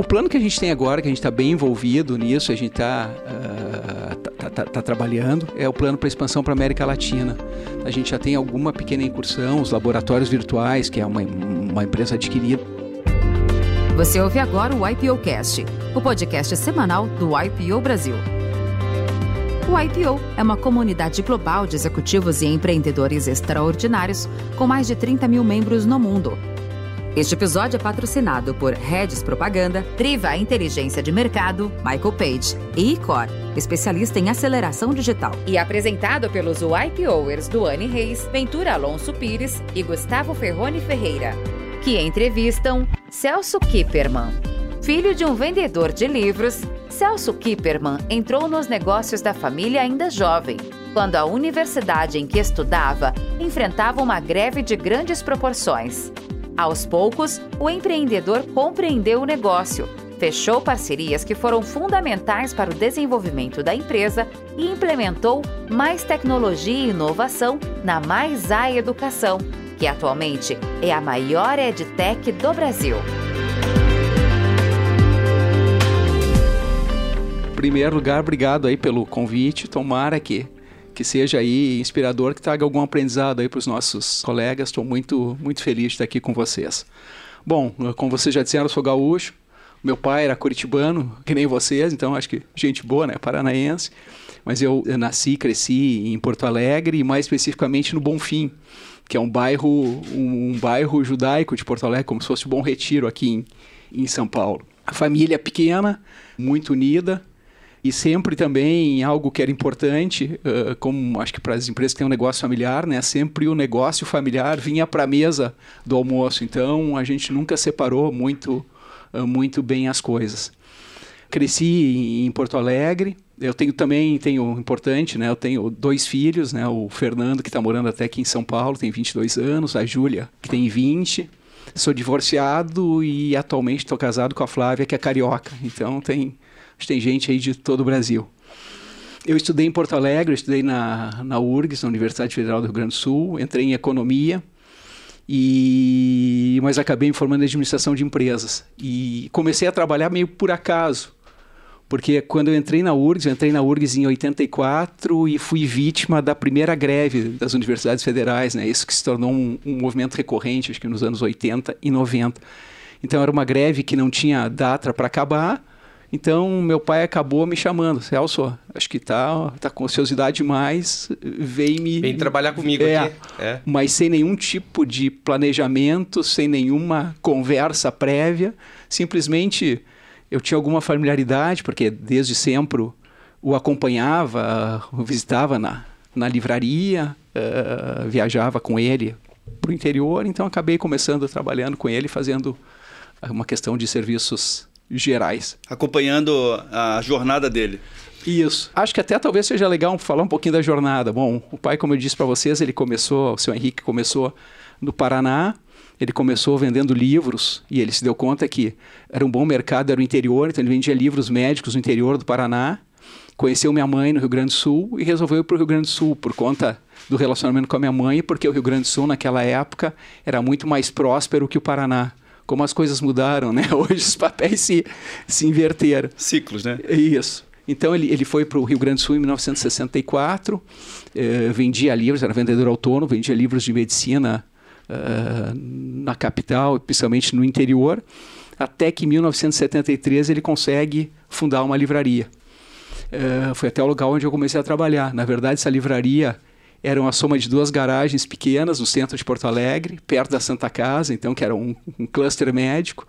O plano que a gente tem agora, que a gente está bem envolvido nisso, a gente está uh, tá, tá, tá, trabalhando, é o plano para expansão para América Latina. A gente já tem alguma pequena incursão, os laboratórios virtuais, que é uma, uma empresa adquirida. Você ouve agora o IPO Cast, o podcast semanal do IPO Brasil. O IPO é uma comunidade global de executivos e empreendedores extraordinários com mais de 30 mil membros no mundo. Este episódio é patrocinado por Redes Propaganda, Triva Inteligência de Mercado, Michael Page e Icor, especialista em aceleração digital. E apresentado pelos YPOers Duane Reis, Ventura Alonso Pires e Gustavo Ferrone Ferreira, que entrevistam Celso Kipperman. Filho de um vendedor de livros, Celso Kipperman entrou nos negócios da família ainda jovem, quando a universidade em que estudava enfrentava uma greve de grandes proporções. Aos poucos, o empreendedor compreendeu o negócio, fechou parcerias que foram fundamentais para o desenvolvimento da empresa e implementou mais tecnologia e inovação na Mais A Educação, que atualmente é a maior edtech do Brasil. primeiro lugar, obrigado aí pelo convite. Tomara que, que seja aí inspirador, que traga algum aprendizado aí para os nossos colegas. Estou muito, muito feliz de estar aqui com vocês. Bom, como vocês já disseram, eu sou gaúcho. Meu pai era curitibano, que nem vocês, então acho que gente boa, né? Paranaense. Mas eu, nasci, cresci em Porto Alegre e mais especificamente no Bonfim, que é um bairro, um, um bairro judaico de Porto Alegre, como se fosse o Bom Retiro aqui em, em São Paulo. A família é pequena, muito unida, e sempre também algo que era importante, uh, como acho que para as empresas que têm um negócio familiar, né, sempre o negócio familiar vinha para a mesa do almoço. Então a gente nunca separou muito, uh, muito bem as coisas. Cresci em Porto Alegre. Eu tenho também, tenho importante, né? Eu tenho dois filhos, né? O Fernando, que está morando até aqui em São Paulo, tem 22 anos. A Júlia, que tem 20. Sou divorciado e atualmente estou casado com a Flávia, que é carioca. Então tem tem gente aí de todo o Brasil. Eu estudei em Porto Alegre, estudei na, na URGS, na Universidade Federal do Rio Grande do Sul, entrei em economia, e mas acabei me formando em administração de empresas. E comecei a trabalhar meio por acaso, porque quando eu entrei na URGS, eu entrei na URGS em 84 e fui vítima da primeira greve das universidades federais, né? Isso que se tornou um, um movimento recorrente, acho que nos anos 80 e 90. Então era uma greve que não tinha data para acabar, então, meu pai acabou me chamando. Celso, acho que tá, tá com ociosidade demais, vem me... Vem trabalhar comigo é, aqui. É. Mas sem nenhum tipo de planejamento, sem nenhuma conversa prévia. Simplesmente, eu tinha alguma familiaridade, porque desde sempre o acompanhava, o visitava na, na livraria, uh, viajava com ele para o interior. Então, acabei começando trabalhando com ele, fazendo uma questão de serviços gerais. Acompanhando a jornada dele. Isso. Acho que até talvez seja legal falar um pouquinho da jornada. Bom, o pai, como eu disse para vocês, ele começou, o seu Henrique começou no Paraná, ele começou vendendo livros e ele se deu conta que era um bom mercado, era o interior, então ele vendia livros médicos no interior do Paraná. Conheceu minha mãe no Rio Grande do Sul e resolveu ir para o Rio Grande do Sul por conta do relacionamento com a minha mãe, porque o Rio Grande do Sul naquela época era muito mais próspero que o Paraná como as coisas mudaram, né? Hoje os papéis se, se inverteram. Ciclos, né? Isso. Então ele, ele foi para o Rio Grande do Sul em 1964, eh, vendia livros, era vendedor autônomo, vendia livros de medicina uh, na capital, principalmente no interior, até que em 1973 ele consegue fundar uma livraria. Uh, foi até o lugar onde eu comecei a trabalhar. Na verdade, essa livraria era uma soma de duas garagens pequenas no centro de Porto Alegre, perto da Santa Casa, então que era um, um cluster médico.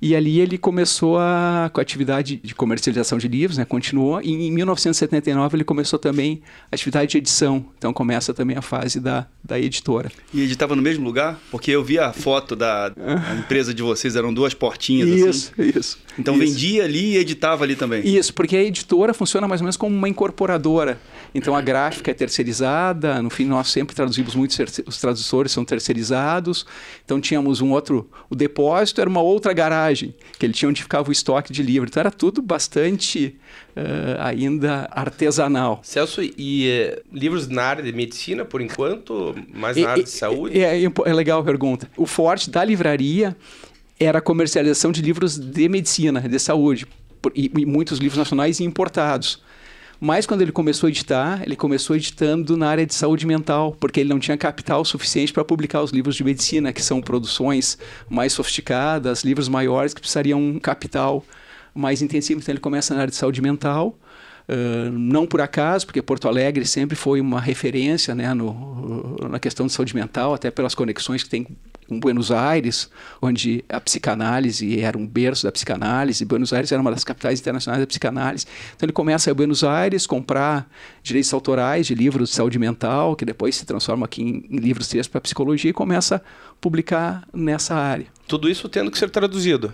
E ali ele começou a, com a atividade de comercialização de livros, né, continuou. E em 1979 ele começou também a atividade de edição. Então começa também a fase da, da editora. E editava no mesmo lugar? Porque eu vi a foto da empresa de vocês, eram duas portinhas isso, assim. Isso, isso. Então isso. vendia ali e editava ali também. Isso, porque a editora funciona mais ou menos como uma incorporadora. Então a gráfica é terceirizada, no fim nós sempre traduzimos muito, os tradutores são terceirizados. Então tínhamos um outro, o depósito era uma outra garagem, que ele tinha onde ficava o estoque de livro. Então era tudo bastante uh, ainda artesanal. Celso, e uh, livros na área de medicina por enquanto, mais na e, área de saúde? É, é, é legal a pergunta. O forte da livraria era a comercialização de livros de medicina, de saúde, e, e muitos livros nacionais importados. Mas quando ele começou a editar, ele começou editando na área de saúde mental, porque ele não tinha capital suficiente para publicar os livros de medicina, que são produções mais sofisticadas, livros maiores que precisariam um capital mais intensivo. Então ele começa na área de saúde mental. Uh, não por acaso, porque Porto Alegre sempre foi uma referência né, no, na questão de saúde mental, até pelas conexões que tem com Buenos Aires, onde a psicanálise era um berço da psicanálise, Buenos Aires era uma das capitais internacionais da psicanálise. Então ele começa a Buenos Aires comprar direitos autorais de livros de saúde mental, que depois se transforma aqui em, em livros textos para psicologia e começa a publicar nessa área. Tudo isso tendo que ser traduzido.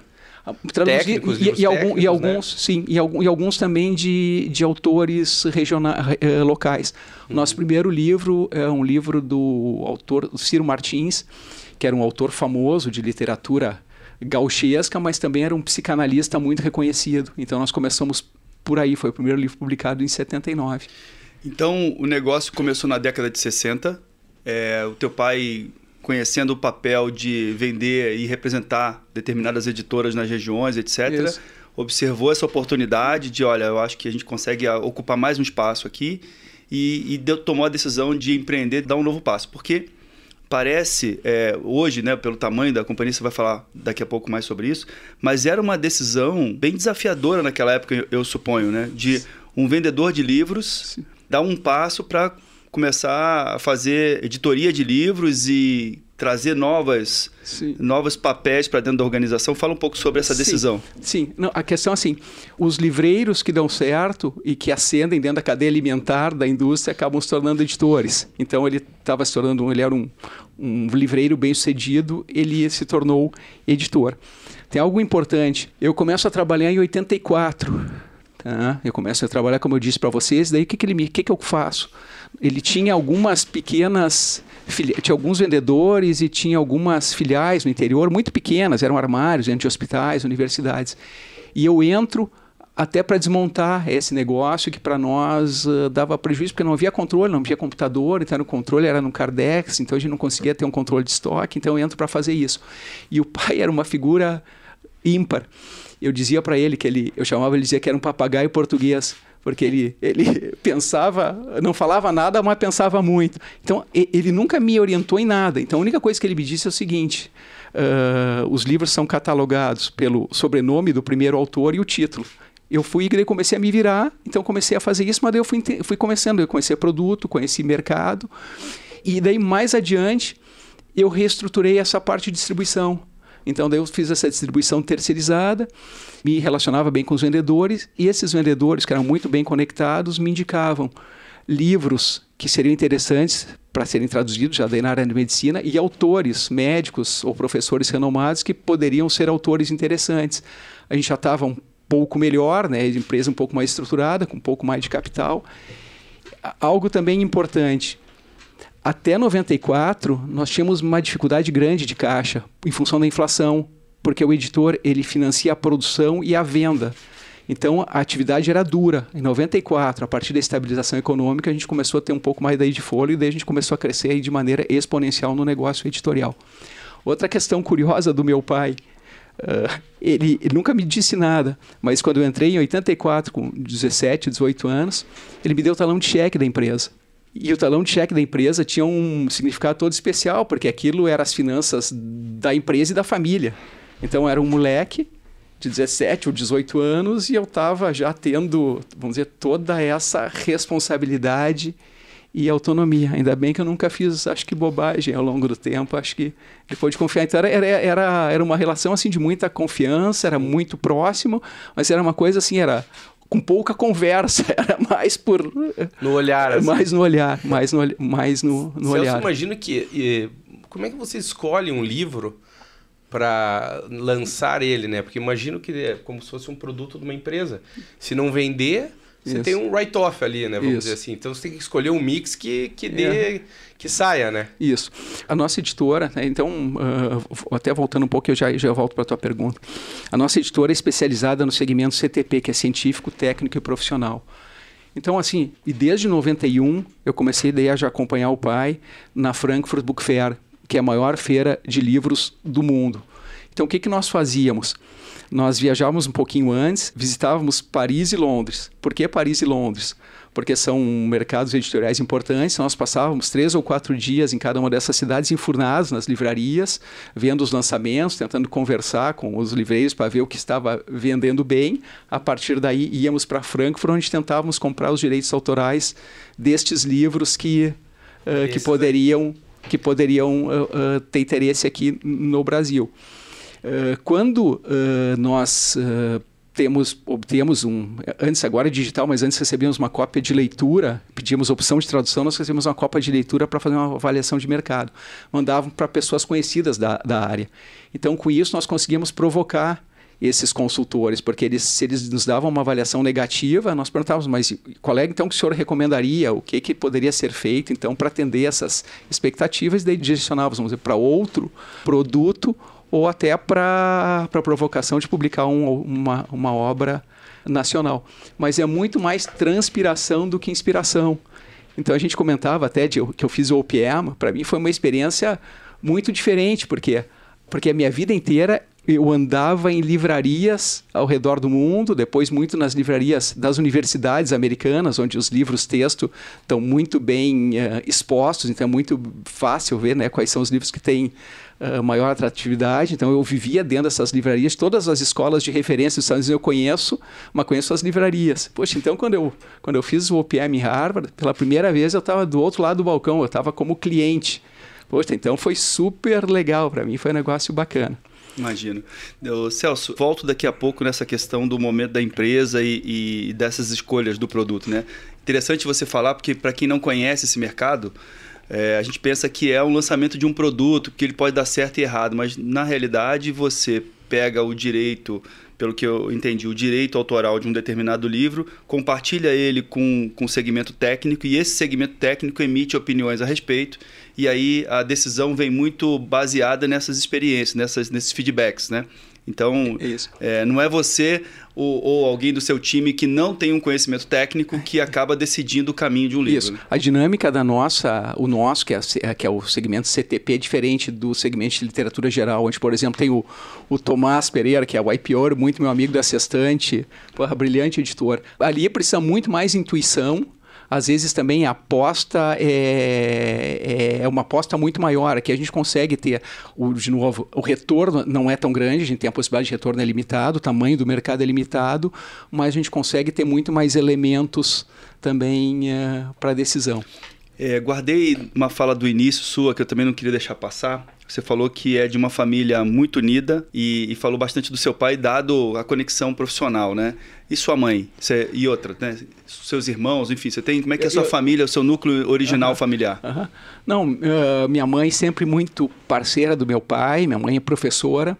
Traduzir, Técnicos, e, e, algum, e, alguns, né? sim, e, algum, e alguns também de, de autores regionais, eh, locais. Uhum. Nosso primeiro livro é um livro do autor Ciro Martins, que era um autor famoso de literatura gauchesca, mas também era um psicanalista muito reconhecido. Então nós começamos por aí, foi o primeiro livro publicado em 79. Então o negócio começou na década de 60. É, o teu pai, conhecendo o papel de vender e representar determinadas editoras nas regiões, etc., Isso. observou essa oportunidade de, olha, eu acho que a gente consegue ocupar mais um espaço aqui e, e deu, tomou a decisão de empreender, dar um novo passo. Porque parece, é, hoje, né, pelo tamanho da companhia, você vai falar daqui a pouco mais sobre isso, mas era uma decisão bem desafiadora naquela época, eu, eu suponho, né, de um vendedor de livros Sim. dar um passo para começar a fazer editoria de livros e trazer novas, novos papéis para dentro da organização. Fala um pouco sobre essa decisão. Sim, Sim. Não, a questão é assim, os livreiros que dão certo e que ascendem dentro da cadeia alimentar da indústria acabam se tornando editores. Então ele estava se tornando, ele era um, um livreiro bem sucedido, ele se tornou editor. Tem algo importante, eu começo a trabalhar em 84, tá? eu começo a trabalhar, como eu disse para vocês, daí o que, que, ele me, que, que eu faço? Ele tinha algumas pequenas tinha alguns vendedores e tinha algumas filiais no interior, muito pequenas, eram armários dentro de hospitais, universidades. E eu entro até para desmontar esse negócio que para nós uh, dava prejuízo, porque não havia controle, não havia computador, então o controle era no Cardex, então a gente não conseguia ter um controle de estoque, então eu entro para fazer isso. E o pai era uma figura ímpar. Eu dizia para ele que ele, eu chamava ele dizia que era um papagaio português porque ele, ele pensava, não falava nada, mas pensava muito. Então, ele nunca me orientou em nada. Então, a única coisa que ele me disse é o seguinte: uh, os livros são catalogados pelo sobrenome do primeiro autor e o título. Eu fui e comecei a me virar, então comecei a fazer isso, mas daí eu fui, fui começando, eu conheci produto, conheci mercado, e daí mais adiante eu reestruturei essa parte de distribuição. Então daí eu fiz essa distribuição terceirizada, me relacionava bem com os vendedores e esses vendedores que eram muito bem conectados me indicavam livros que seriam interessantes para serem traduzidos já daí na área de medicina e autores médicos ou professores renomados que poderiam ser autores interessantes. A gente já estava um pouco melhor, né, empresa um pouco mais estruturada, com um pouco mais de capital. Algo também importante, até 94, nós tínhamos uma dificuldade grande de caixa em função da inflação, porque o editor ele financia a produção e a venda. Então a atividade era dura. Em 94, a partir da estabilização econômica, a gente começou a ter um pouco mais daí de folha e daí a gente começou a crescer de maneira exponencial no negócio editorial. Outra questão curiosa do meu pai, uh, ele, ele, nunca me disse nada, mas quando eu entrei em 84, com 17, 18 anos, ele me deu o talão de cheque da empresa. E o talão de cheque da empresa tinha um significado todo especial, porque aquilo era as finanças da empresa e da família. Então era um moleque de 17 ou 18 anos e eu estava já tendo, vamos dizer, toda essa responsabilidade e autonomia. Ainda bem que eu nunca fiz, acho que bobagem ao longo do tempo, acho que depois de confiar. Então era, era, era uma relação assim de muita confiança, era muito próximo, mas era uma coisa assim, era com pouca conversa, era mais por no olhar, assim. mais no olhar, mais no mais no, no Celso, olhar. imagino que e, como é que você escolhe um livro para lançar ele, né? Porque imagino que é como se fosse um produto de uma empresa. Se não vender, você Isso. tem um write-off ali, né? Vamos Isso. dizer assim. Então você tem que escolher um mix que, que dê. É. que saia, né? Isso. A nossa editora, né? então, uh, até voltando um pouco, eu já, já volto para a tua pergunta. A nossa editora é especializada no segmento CTP, que é científico, técnico e profissional. Então, assim, e desde 91 eu comecei daí a já acompanhar o pai na Frankfurt Book Fair, que é a maior feira de livros do mundo. Então, o que, que nós fazíamos? Nós viajávamos um pouquinho antes, visitávamos Paris e Londres. Por que Paris e Londres? porque são mercados editoriais importantes. Nós passávamos três ou quatro dias em cada uma dessas cidades, enfurnados nas livrarias, vendo os lançamentos, tentando conversar com os livreiros para ver o que estava vendendo bem. A partir daí, íamos para Frankfurt, onde tentávamos comprar os direitos autorais destes livros que, uh, que poderiam, que poderiam uh, uh, ter interesse aqui no Brasil. Quando nós temos, obtemos um, antes agora é digital, mas antes recebíamos uma cópia de leitura, pedíamos opção de tradução, nós recebíamos uma cópia de leitura para fazer uma avaliação de mercado. Mandavam para pessoas conhecidas da, da área. Então, com isso, nós conseguíamos provocar esses consultores, porque eles, se eles nos davam uma avaliação negativa, nós perguntávamos, mas qual é então que o senhor recomendaria, o que, que poderia ser feito então para atender essas expectativas, e daí direcionávamos para outro produto ou até para provocação de publicar um, uma, uma obra nacional. Mas é muito mais transpiração do que inspiração. Então a gente comentava até de, que eu fiz o OPM, para mim foi uma experiência muito diferente, porque porque a minha vida inteira eu andava em livrarias ao redor do mundo, depois muito nas livrarias das universidades americanas, onde os livros texto estão muito bem uh, expostos, então é muito fácil ver né, quais são os livros que têm uh, maior atratividade. Então eu vivia dentro dessas livrarias, todas as escolas de referência dos Estados Unidos eu conheço, mas conheço as livrarias. Poxa, então quando eu, quando eu fiz o OPM em Harvard, pela primeira vez eu estava do outro lado do balcão, eu estava como cliente. Poxa, então foi super legal para mim, foi um negócio bacana. Imagino. Eu, Celso, volto daqui a pouco nessa questão do momento da empresa e, e dessas escolhas do produto, né? Interessante você falar, porque para quem não conhece esse mercado, é, a gente pensa que é um lançamento de um produto, que ele pode dar certo e errado, mas na realidade você pega o direito, pelo que eu entendi, o direito autoral de um determinado livro, compartilha ele com, com segmento técnico e esse segmento técnico emite opiniões a respeito e aí a decisão vem muito baseada nessas experiências, nessas, nesses feedbacks, né? Então, é, não é você ou, ou, alguém do seu time que não tem um conhecimento técnico que acaba decidindo o caminho de um livro. Isso. Né? A dinâmica da nossa, o nosso, que é, que é o segmento CTP, é diferente do segmento de literatura geral, onde, por exemplo, tem o, o Tomás Pereira, que é o IPO, muito meu amigo da Sextante, porra, brilhante editor. Ali precisa muito mais intuição às vezes também a aposta é, é, é uma aposta muito maior. Aqui a gente consegue ter, o, de novo, o retorno não é tão grande, a gente tem a possibilidade de retorno é limitado, o tamanho do mercado é limitado, mas a gente consegue ter muito mais elementos também é, para decisão. É, guardei uma fala do início sua que eu também não queria deixar passar. Você falou que é de uma família muito unida e, e falou bastante do seu pai, dado a conexão profissional, né? E sua mãe? Você, e outra, né? Seus irmãos, enfim, você tem. Como é que é a sua eu, família, o seu núcleo original uh -huh, familiar? Uh -huh. Não, uh, minha mãe sempre muito parceira do meu pai, minha mãe é professora.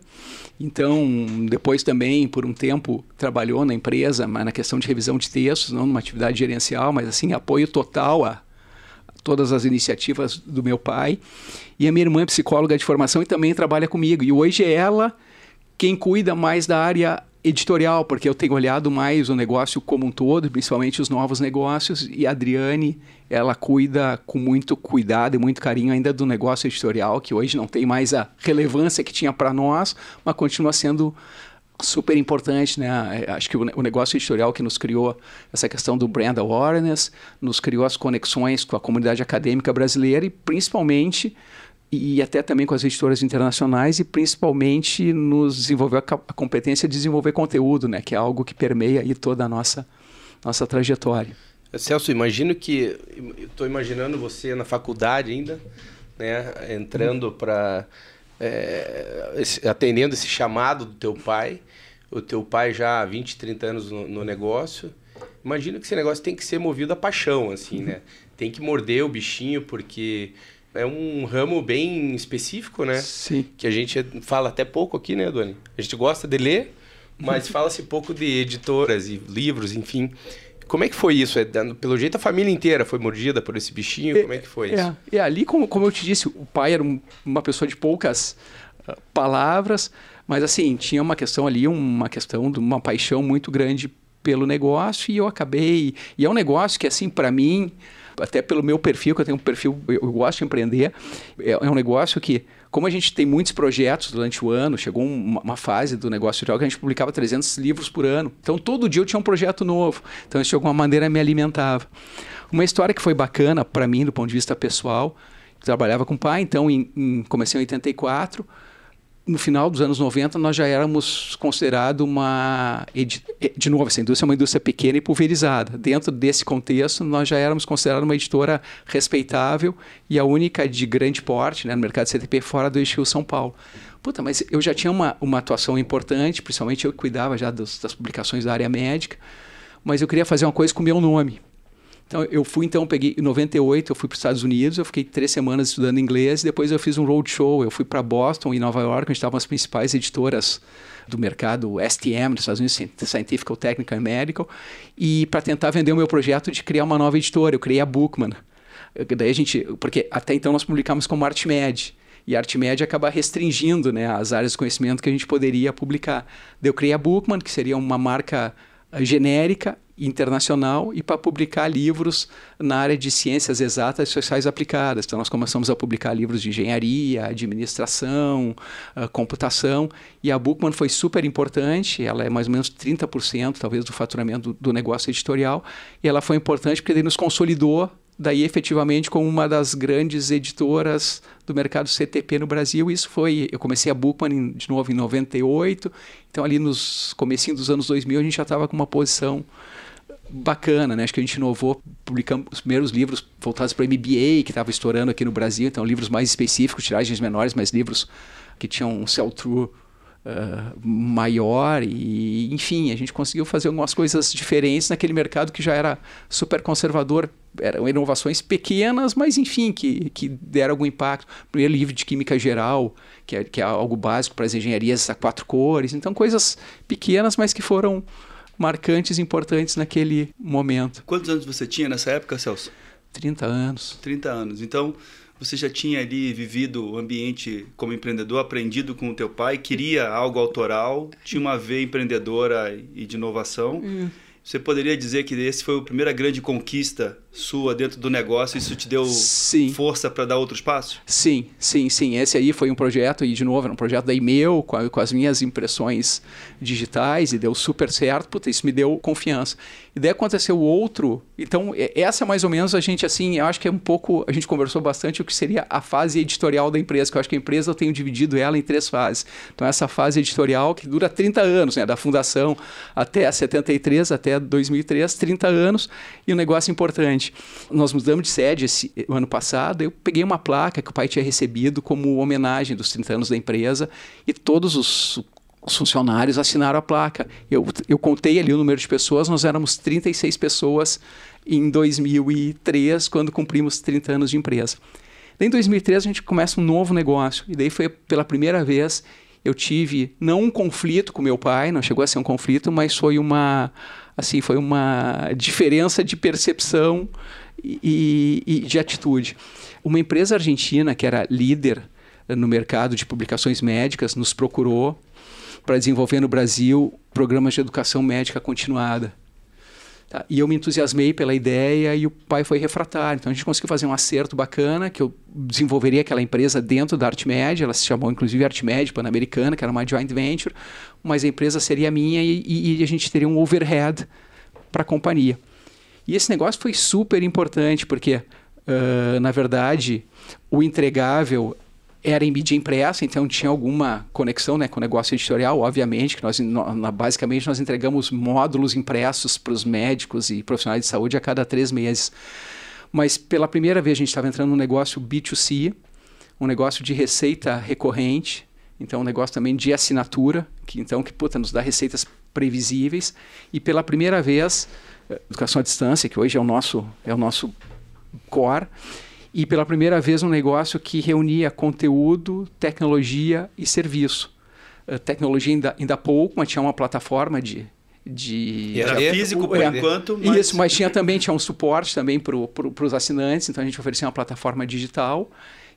Então, depois também, por um tempo, trabalhou na empresa, mas na questão de revisão de textos, não numa atividade gerencial, mas assim, apoio total a todas as iniciativas do meu pai. E a minha irmã é psicóloga de formação e também trabalha comigo. E hoje é ela quem cuida mais da área editorial, porque eu tenho olhado mais o negócio como um todo, principalmente os novos negócios, e a Adriane, ela cuida com muito cuidado e muito carinho ainda do negócio editorial, que hoje não tem mais a relevância que tinha para nós, mas continua sendo super importante, né? Acho que o negócio editorial que nos criou essa questão do brand awareness, nos criou as conexões com a comunidade acadêmica brasileira e principalmente e até também com as editoras internacionais e principalmente nos desenvolveu a, competência de desenvolver conteúdo, né, que é algo que permeia aí toda a nossa nossa trajetória. Celso, imagino que estou imaginando você na faculdade ainda, né, entrando para é, esse, atendendo esse chamado do teu pai, o teu pai já há 20, 30 anos no, no negócio. Imagino que esse negócio tem que ser movido a paixão, assim, né? Tem que morder o bichinho porque é um ramo bem específico, né? Sim. Que a gente fala até pouco aqui, né, Doni? A gente gosta de ler, mas fala-se pouco de editoras e livros, enfim. Como é que foi isso? É, pelo jeito a família inteira foi mordida por esse bichinho? É, como é que foi é, isso? E ali, como, como eu te disse, o pai era um, uma pessoa de poucas uh, palavras, mas assim, tinha uma questão ali, uma questão de uma paixão muito grande pelo negócio e eu acabei... E é um negócio que, assim, para mim até pelo meu perfil, que eu tenho um perfil, eu, eu gosto de empreender, é, é um negócio que como a gente tem muitos projetos durante o ano, chegou uma, uma fase do negócio editorial que a gente publicava 300 livros por ano. Então, todo dia eu tinha um projeto novo. Então, isso de alguma maneira me alimentava. Uma história que foi bacana para mim, do ponto de vista pessoal, trabalhava com o pai, então em, em, comecei em 84, no final dos anos 90 nós já éramos considerado uma de novo essa indústria é uma indústria pequena e pulverizada. Dentro desse contexto nós já éramos considerados uma editora respeitável e a única de grande porte né, no mercado CTP fora do eixo São Paulo. Puta, mas eu já tinha uma, uma atuação importante principalmente eu que cuidava já das, das publicações da área médica mas eu queria fazer uma coisa com o meu nome então, eu fui, então, peguei em 98, eu fui para os Estados Unidos, eu fiquei três semanas estudando inglês, depois eu fiz um roadshow, eu fui para Boston e Nova York, onde estavam as principais editoras do mercado STM, dos Estados Unidos, Scientific, Technical and Medical, e para tentar vender o meu projeto de criar uma nova editora, eu criei a Bookman. Daí a gente, porque até então nós publicamos como ArtMed, e a ArtMed acaba restringindo né, as áreas de conhecimento que a gente poderia publicar. Daí eu criei a Bookman, que seria uma marca genérica internacional e para publicar livros na área de ciências exatas e sociais aplicadas. Então, nós começamos a publicar livros de engenharia, administração, uh, computação, e a Bookman foi super importante, ela é mais ou menos 30% talvez do faturamento do, do negócio editorial, e ela foi importante porque ele nos consolidou daí efetivamente como uma das grandes editoras do mercado CTP no Brasil. Isso foi, eu comecei a Bookman de novo em 98, então ali nos comecinho dos anos 2000 a gente já estava com uma posição bacana, né? Acho que a gente inovou, publicamos os primeiros livros voltados para MBA, que estava estourando aqui no Brasil, então livros mais específicos, tiragens menores, mas livros que tinham um sell-through Uh, maior e enfim a gente conseguiu fazer algumas coisas diferentes naquele mercado que já era super conservador. Eram inovações pequenas mas enfim que, que deram algum impacto. Primeiro livro de química geral que é, que é algo básico para as engenharias a quatro cores. Então coisas pequenas mas que foram marcantes importantes naquele momento. Quantos anos você tinha nessa época, Celso? 30 anos. 30 anos. Então, você já tinha ali vivido o ambiente como empreendedor, aprendido com o teu pai, queria algo autoral, tinha uma veia empreendedora e de inovação. Hum. Você poderia dizer que esse foi a primeira grande conquista sua dentro do negócio, isso te deu sim. força para dar outros passos? Sim, sim, sim. Esse aí foi um projeto, e de novo, era um projeto da e-mail, com, a, com as minhas impressões digitais, e deu super certo, puta, isso me deu confiança. E daí aconteceu outro, então essa mais ou menos a gente, assim, eu acho que é um pouco, a gente conversou bastante o que seria a fase editorial da empresa, que eu acho que a empresa eu tenho dividido ela em três fases. Então essa fase editorial que dura 30 anos, né, da fundação até 73, até 2003, 30 anos, e um negócio importante Nós mudamos de sede esse o ano passado, eu peguei uma placa que o pai tinha recebido como homenagem dos 30 anos da empresa e todos os os funcionários assinaram a placa. Eu, eu contei ali o número de pessoas, nós éramos 36 pessoas em 2003, quando cumprimos 30 anos de empresa. Daí, em 2003 a gente começa um novo negócio, e daí foi pela primeira vez eu tive não um conflito com meu pai, não chegou a ser um conflito, mas foi uma assim foi uma diferença de percepção e, e de atitude. Uma empresa argentina que era líder no mercado de publicações médicas nos procurou para desenvolver no Brasil programas de educação médica continuada. Tá? E eu me entusiasmei pela ideia e o pai foi refratário. Então a gente conseguiu fazer um acerto bacana, que eu desenvolveria aquela empresa dentro da ArtMed, ela se chamou inclusive ArtMed Pan-Americana, que era uma joint venture, mas a empresa seria minha e, e, e a gente teria um overhead para a companhia. E esse negócio foi super importante, porque, uh, na verdade, o entregável era em mídia impressa, então tinha alguma conexão né, com o negócio editorial, obviamente, que nós no, basicamente nós entregamos módulos impressos para os médicos e profissionais de saúde a cada três meses. Mas pela primeira vez a gente estava entrando num negócio B2C, um negócio de receita recorrente, então um negócio também de assinatura, que então que puta, nos dá receitas previsíveis, e pela primeira vez, eh, educação à distância, que hoje é o nosso, é o nosso core, e pela primeira vez um negócio que reunia conteúdo, tecnologia e serviço. Uh, tecnologia ainda, ainda pouco, mas tinha uma plataforma de, de era físico por é, enquanto mas... isso mas tinha também tinha um suporte também para pro, os assinantes então a gente oferecia uma plataforma digital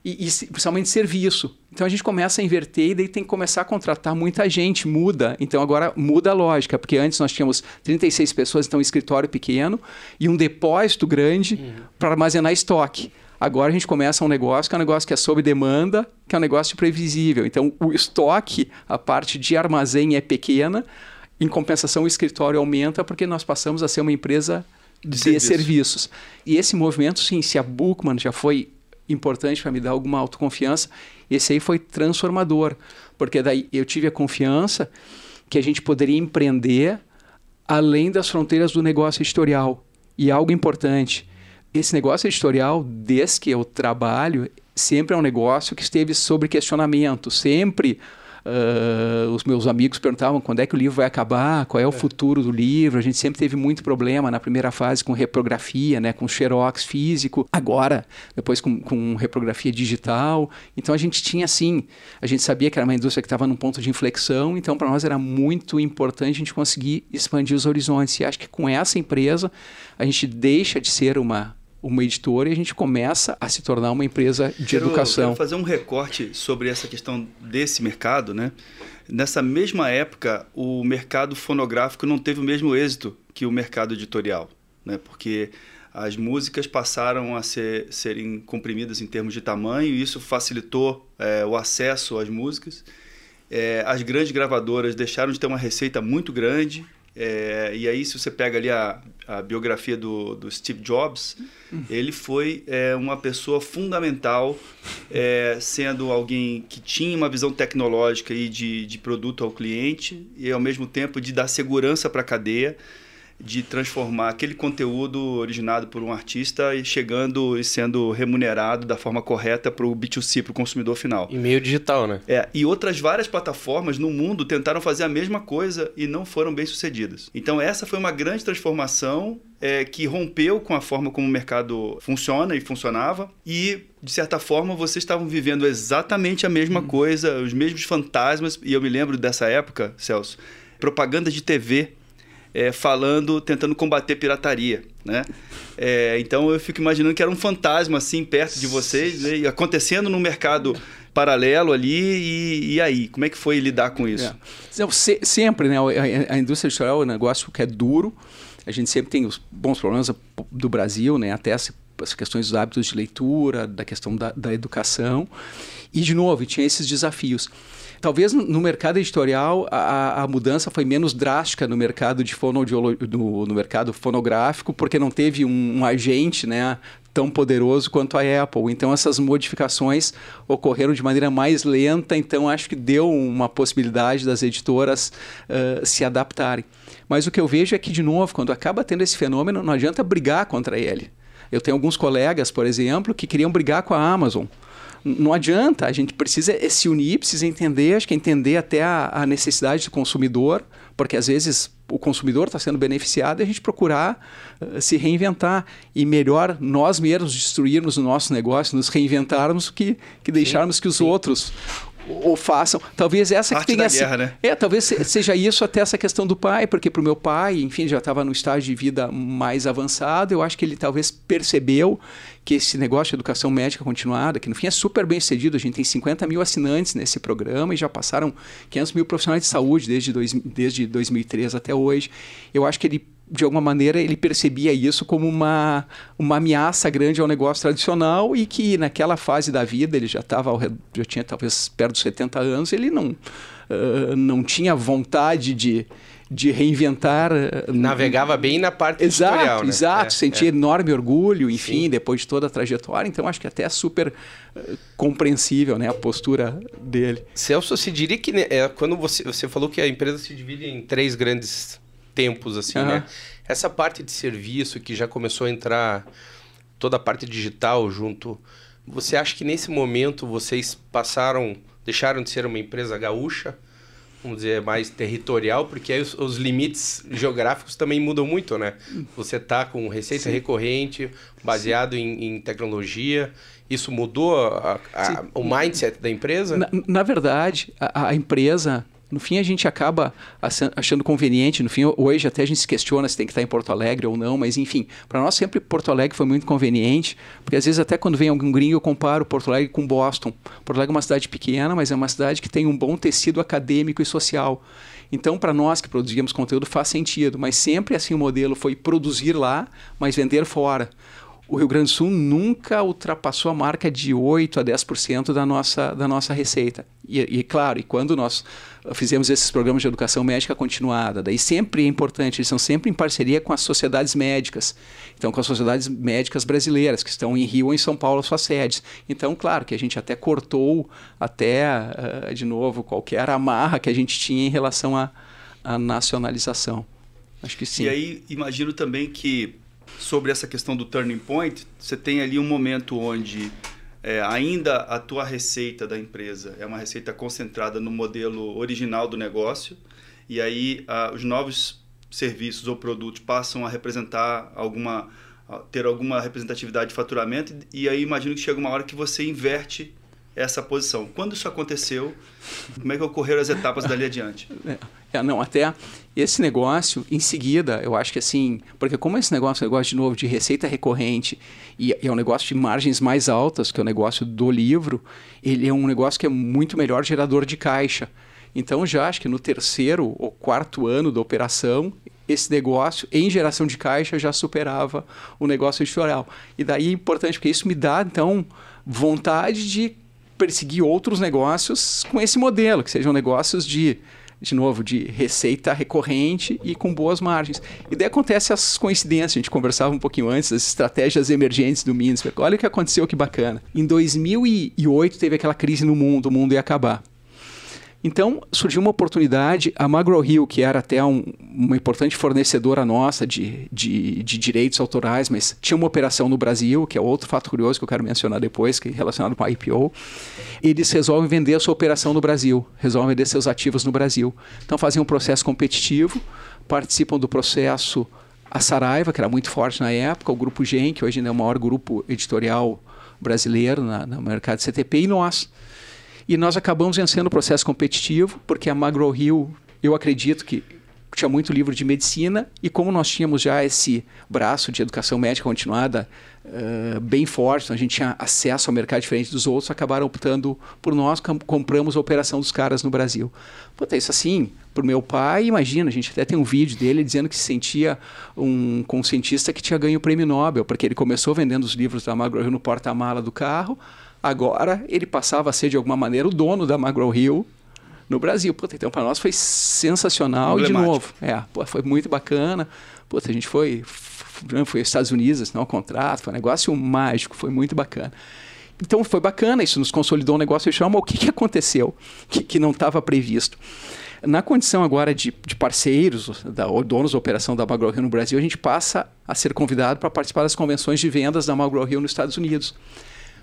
e, e principalmente serviço. Então a gente começa a inverter e daí tem que começar a contratar muita gente, muda. Então agora muda a lógica, porque antes nós tínhamos 36 pessoas, então um escritório pequeno e um depósito grande uhum. para armazenar estoque. Agora a gente começa um negócio que é um negócio que é sob demanda, que é um negócio previsível. Então o estoque, a parte de armazém é pequena, em compensação o escritório aumenta porque nós passamos a ser uma empresa de, de serviço. serviços. E esse movimento, sim, se a Bookman já foi importante para me dar alguma autoconfiança, esse aí foi transformador, porque daí eu tive a confiança que a gente poderia empreender além das fronteiras do negócio editorial. E algo importante, esse negócio editorial, desde que eu trabalho, sempre é um negócio que esteve sob questionamento, sempre Uh, os meus amigos perguntavam quando é que o livro vai acabar, qual é o é. futuro do livro. A gente sempre teve muito problema na primeira fase com reprografia, né, com xerox físico. Agora, depois com, com reprografia digital. Então a gente tinha assim, a gente sabia que era uma indústria que estava num ponto de inflexão. Então para nós era muito importante a gente conseguir expandir os horizontes. E acho que com essa empresa a gente deixa de ser uma uma editora e a gente começa a se tornar uma empresa de quero, educação. Quero fazer um recorte sobre essa questão desse mercado, né? Nessa mesma época, o mercado fonográfico não teve o mesmo êxito que o mercado editorial, né? Porque as músicas passaram a ser, serem comprimidas em termos de tamanho e isso facilitou é, o acesso às músicas. É, as grandes gravadoras deixaram de ter uma receita muito grande é, e aí, se você pega ali a, a biografia do, do Steve Jobs, ele foi é, uma pessoa fundamental, é, sendo alguém que tinha uma visão tecnológica e de, de produto ao cliente e, ao mesmo tempo, de dar segurança para a cadeia de transformar aquele conteúdo originado por um artista e chegando e sendo remunerado da forma correta para o B2C, para o consumidor final. E meio digital, né? É, e outras várias plataformas no mundo tentaram fazer a mesma coisa e não foram bem sucedidas. Então essa foi uma grande transformação é, que rompeu com a forma como o mercado funciona e funcionava e de certa forma vocês estavam vivendo exatamente a mesma hum. coisa, os mesmos fantasmas e eu me lembro dessa época, Celso, propaganda de TV é, falando, tentando combater pirataria, né? É, então eu fico imaginando que era um fantasma assim perto de vocês, né? acontecendo no mercado paralelo ali e, e, aí como é que foi lidar com isso? É. Se, sempre, né? A, a indústria editorial é um negócio que é duro. A gente sempre tem os bons problemas do Brasil, né? Até as, as questões dos hábitos de leitura, da questão da, da educação. E de novo, tinha esses desafios. Talvez no mercado editorial a, a mudança foi menos drástica no mercado de no, no mercado fonográfico, porque não teve um, um agente, né, tão poderoso quanto a Apple. Então essas modificações ocorreram de maneira mais lenta, então acho que deu uma possibilidade das editoras uh, se adaptarem. Mas o que eu vejo é que, de novo, quando acaba tendo esse fenômeno, não adianta brigar contra ele. Eu tenho alguns colegas, por exemplo, que queriam brigar com a Amazon não adianta, a gente precisa se unir, precisa entender, acho que entender até a, a necessidade do consumidor, porque às vezes o consumidor está sendo beneficiado e a gente procurar uh, se reinventar. E melhor nós mesmos destruirmos o nosso negócio, nos reinventarmos, que, que deixarmos sim, que os sim. outros ou façam. Talvez essa Parte que tenha guerra, né? É, talvez seja isso até essa questão do pai, porque para o meu pai, enfim, já estava no estágio de vida mais avançado, eu acho que ele talvez percebeu que esse negócio de educação médica continuada, que no fim é super bem sucedido, a gente tem 50 mil assinantes nesse programa e já passaram 500 mil profissionais de saúde desde, dois, desde 2003 até hoje. Eu acho que ele de alguma maneira ele percebia isso como uma, uma ameaça grande ao negócio tradicional e que naquela fase da vida ele já estava já tinha talvez perto dos 70 anos ele não uh, não tinha vontade de, de reinventar navegava bem na parte exato editorial, né? exato é, sentia é. enorme orgulho enfim Sim. depois de toda a trajetória então acho que até é super uh, compreensível né a postura dele Celso se diria que né, é, quando você você falou que a empresa se divide em três grandes tempos, assim, uhum. né? Essa parte de serviço que já começou a entrar toda a parte digital junto, você acha que nesse momento vocês passaram, deixaram de ser uma empresa gaúcha, vamos dizer, mais territorial, porque aí os, os limites geográficos também mudam muito, né? Você tá com receita Sim. recorrente, baseado em, em, tecnologia, isso mudou a, a, o mindset da empresa? Na, na verdade, a, a empresa no fim, a gente acaba achando conveniente. No fim, hoje até a gente se questiona se tem que estar em Porto Alegre ou não, mas enfim, para nós sempre Porto Alegre foi muito conveniente, porque às vezes até quando vem algum gringo eu comparo Porto Alegre com Boston. Porto Alegre é uma cidade pequena, mas é uma cidade que tem um bom tecido acadêmico e social. Então, para nós que produzíamos conteúdo faz sentido, mas sempre assim o modelo foi produzir lá, mas vender fora. O Rio Grande do Sul nunca ultrapassou a marca de 8 a 10% da nossa, da nossa receita. E, e, claro, e quando nós fizemos esses programas de educação médica continuada, daí sempre é importante, eles são sempre em parceria com as sociedades médicas, então com as sociedades médicas brasileiras, que estão em Rio ou em São Paulo, suas sedes. Então, claro que a gente até cortou, até, uh, de novo, qualquer amarra que a gente tinha em relação à nacionalização. Acho que sim. E aí, imagino também que sobre essa questão do turning point, você tem ali um momento onde é, ainda a tua receita da empresa é uma receita concentrada no modelo original do negócio e aí a, os novos serviços ou produtos passam a representar alguma ter alguma representatividade de faturamento e aí imagino que chega uma hora que você inverte essa posição. Quando isso aconteceu, como é que ocorreram as etapas dali adiante? É, é, não, até esse negócio, em seguida, eu acho que assim, porque como esse negócio é um negócio de novo de receita recorrente e, e, é um negócio de margens mais altas, que é o negócio do livro, ele é um negócio que é muito melhor gerador de caixa. Então, já acho que no terceiro ou quarto ano da operação, esse negócio em geração de caixa já superava o negócio editorial. E daí é importante, porque isso me dá, então, vontade de perseguir outros negócios com esse modelo, que sejam negócios de de novo, de receita recorrente e com boas margens. E daí acontece as coincidências, a gente conversava um pouquinho antes, as estratégias emergentes do Minsberg. Olha o que aconteceu, que bacana. Em 2008 teve aquela crise no mundo, o mundo ia acabar. Então surgiu uma oportunidade, a Magro Hill, que era até um, uma importante fornecedora nossa de, de, de, direitos autorais, mas tinha uma operação no Brasil, que é outro fato curioso que eu quero mencionar depois, que é relacionado com a IPO. Eles resolvem vender a sua operação no Brasil, resolvem vender seus ativos no Brasil. Então fazem um processo competitivo, participam do processo a Saraiva, que era muito forte na época, o Grupo Gen, que hoje é o maior grupo editorial brasileiro na, no mercado CTP, e nós. E nós acabamos vencendo o processo competitivo, porque a Magro Hill, eu acredito que tinha muito livro de medicina, e como nós tínhamos já esse braço de educação médica continuada uh, bem forte, então a gente tinha acesso ao mercado diferente dos outros, acabaram optando por nós, compramos a operação dos caras no Brasil. Puta, isso assim, para o meu pai, imagina, a gente até tem um vídeo dele dizendo que se sentia um, com um cientista que tinha ganho o prêmio Nobel, porque ele começou vendendo os livros da Magro Hill no porta-mala do carro, Agora ele passava a ser, de alguma maneira, o dono da Magro Hill no Brasil. Puta, então, para nós foi sensacional e, de novo, é, pô, foi muito bacana. Puta, a gente foi, foi aos Estados Unidos, assinar um contrato, foi um negócio mágico, foi muito bacana. Então foi bacana, isso nos consolidou um negócio. Eu chamo o que, que aconteceu que, que não estava previsto. Na condição agora de, de parceiros, da, donos da operação da Magro Hill no Brasil, a gente passa a ser convidado para participar das convenções de vendas da Magro Hill nos Estados Unidos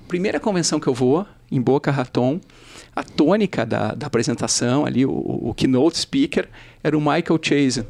primeira convenção que eu vou, em Boca Raton, a tônica da, da apresentação ali, o, o, keynote speaker, era o Michael Chase.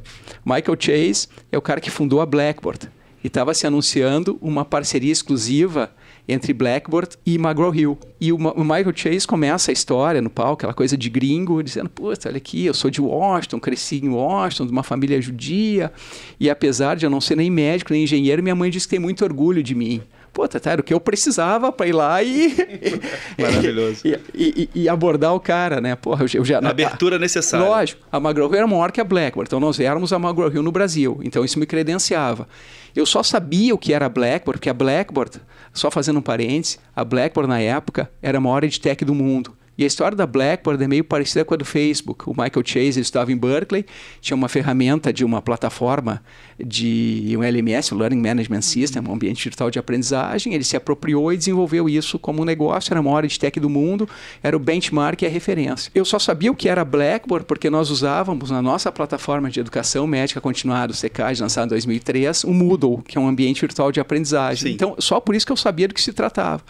Michael Chase é o cara que fundou a Blackboard e estava se anunciando uma parceria exclusiva entre Blackboard e McGraw Hill. E o, o, Michael Chase começa a história no palco, aquela coisa de gringo, dizendo: Putz, olha aqui, eu sou de Washington, cresci em Washington, de uma família judia, e apesar de eu não ser nem médico nem engenheiro, minha mãe disse que tem muito orgulho de mim. Pô, tá, era o que eu precisava para ir lá e. Maravilhoso. E, e, e, abordar o cara, né? Porra, eu já. A abertura necessária. Lógico. A McGraw Hill era maior que a Blackboard. Então nós éramos a McGraw Hill no Brasil. Então isso me credenciava. Eu só sabia o que era a Blackboard, porque a Blackboard, só fazendo um parênteses, a Blackboard na época era a maior edtech do mundo. E a história da Blackboard é meio parecida com a do Facebook. O Michael Chase estava em Berkeley, tinha uma ferramenta de uma plataforma de um LMS, Learning Management System, um ambiente digital de aprendizagem. Ele se apropriou e desenvolveu isso como um negócio, era a maior tech do mundo, era o benchmark e a referência. Eu só sabia o que era Blackboard porque nós usávamos na nossa plataforma de educação médica continuada, o SECAD, lançado em 2003, o Moodle, que é um ambiente virtual de aprendizagem. Sim. Então, só por isso que eu sabia do que se tratava.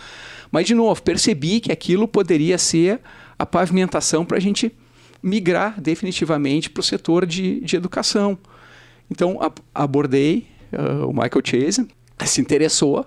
Mas, de novo, percebi que aquilo poderia ser a pavimentação para a gente migrar definitivamente para o setor de, de educação. Então, abordei uh, o Michael Chase, se interessou.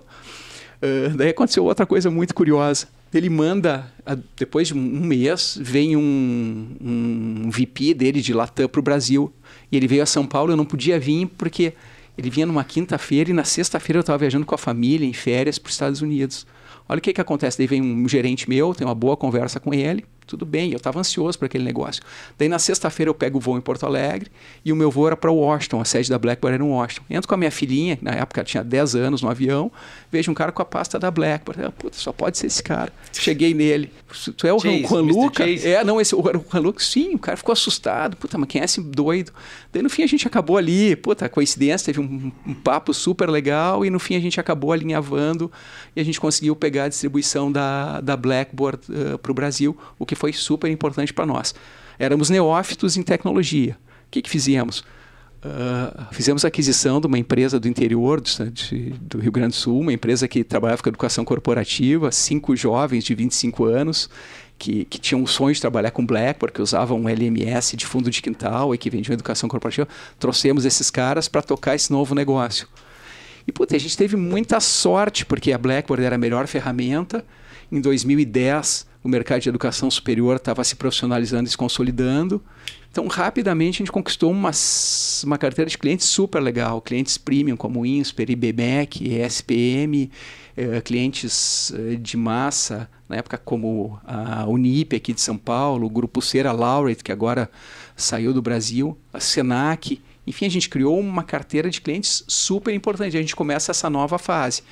Uh, daí aconteceu outra coisa muito curiosa. Ele manda, depois de um mês, vem um, um VP dele de Latam para o Brasil. E ele veio a São Paulo, eu não podia vir porque ele vinha numa quinta-feira e na sexta-feira eu estava viajando com a família em férias para os Estados Unidos. Olha o que, que acontece. Daí vem um gerente meu, tem uma boa conversa com ele, tudo bem, eu estava ansioso para aquele negócio. Daí na sexta-feira eu pego o voo em Porto Alegre e o meu voo era para Washington, a sede da Blackboard era em Washington. Entro com a minha filhinha, na época tinha 10 anos no avião, vejo um cara com a pasta da Blackboard. Eu, Puta, só pode ser esse cara. Cheguei nele. Tu é o Chase, Juan. Luca? É, não, esse o Juan Luca, sim, o cara ficou assustado. Puta, mas quem é esse doido? Daí no fim a gente acabou ali, puta, coincidência, teve um, um papo super legal e no fim a gente acabou alinhavando e a gente conseguiu pegar a distribuição da, da Blackboard uh, para o Brasil, o que foi super importante para nós. Éramos neófitos em tecnologia. O que, que fizemos? Uh, fizemos a aquisição de uma empresa do interior do, de, do, Rio Grande do Sul, uma empresa que trabalhava com educação corporativa, cinco jovens de 25 anos que, que tinham o sonho de trabalhar com Blackboard, que usavam um LMS de fundo de quintal e que vendiam educação corporativa. Trouxemos esses caras para tocar esse novo negócio. E puta, a gente teve muita sorte, porque a Blackboard era a melhor ferramenta. Em 2010, o mercado de educação superior estava se profissionalizando e se consolidando. Então, rapidamente, a gente conquistou uma, uma carteira de clientes super legal. Clientes premium como INSPER, IBMEC, ESPM, eh, clientes eh, de massa, na época como a Unip aqui de São Paulo, o Grupo Cera Laureate, que agora saiu do Brasil, a Senac. Enfim, a gente criou uma carteira de clientes super importante. A gente começa essa nova fase.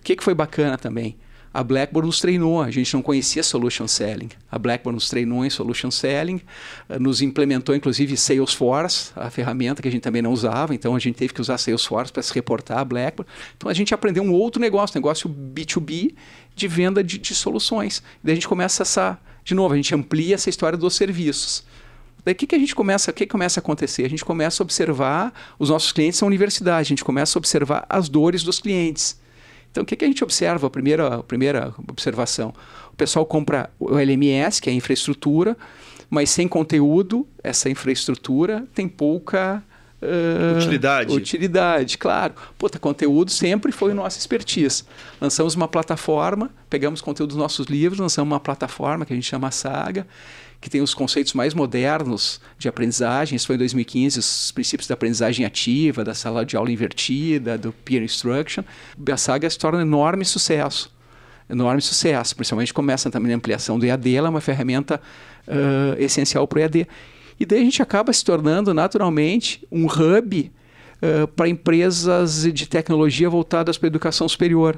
O que, que foi bacana também? A Blackboard nos treinou, a gente não conhecia Solution Selling. A Blackboard nos treinou em Solution Selling, eh, nos implementou inclusive Salesforce, a ferramenta que a gente também não usava, então a gente teve que usar Salesforce para se reportar a Blackboard. Então a gente aprendeu um outro negócio, negócio B2B de venda de, de soluções. Daí a gente começa essa, de novo, a gente amplia essa história dos serviços. Daí o que, que a gente começa, o que começa a acontecer? A gente começa a observar, os nossos clientes são universidade, a gente começa a observar as dores dos clientes. Então, o que, que a gente observa? A primeira, a primeira observação: o pessoal compra o LMS, que é a infraestrutura, mas sem conteúdo, essa infraestrutura tem pouca. Uh, utilidade. Utilidade, claro. Puta, conteúdo sempre foi nossa expertise. Lançamos uma plataforma, pegamos conteúdo dos nossos livros, lançamos uma plataforma que a gente chama Saga, que tem os conceitos mais modernos de aprendizagem. Isso foi em 2015, os princípios da aprendizagem ativa, da sala de aula invertida, do peer instruction. A saga se torna um enorme sucesso. Enorme sucesso. Principalmente começa também a ampliação do EAD, ela é uma ferramenta uh, essencial para o EAD. E daí a gente acaba se tornando naturalmente um hub uh, para empresas de tecnologia voltadas para a educação superior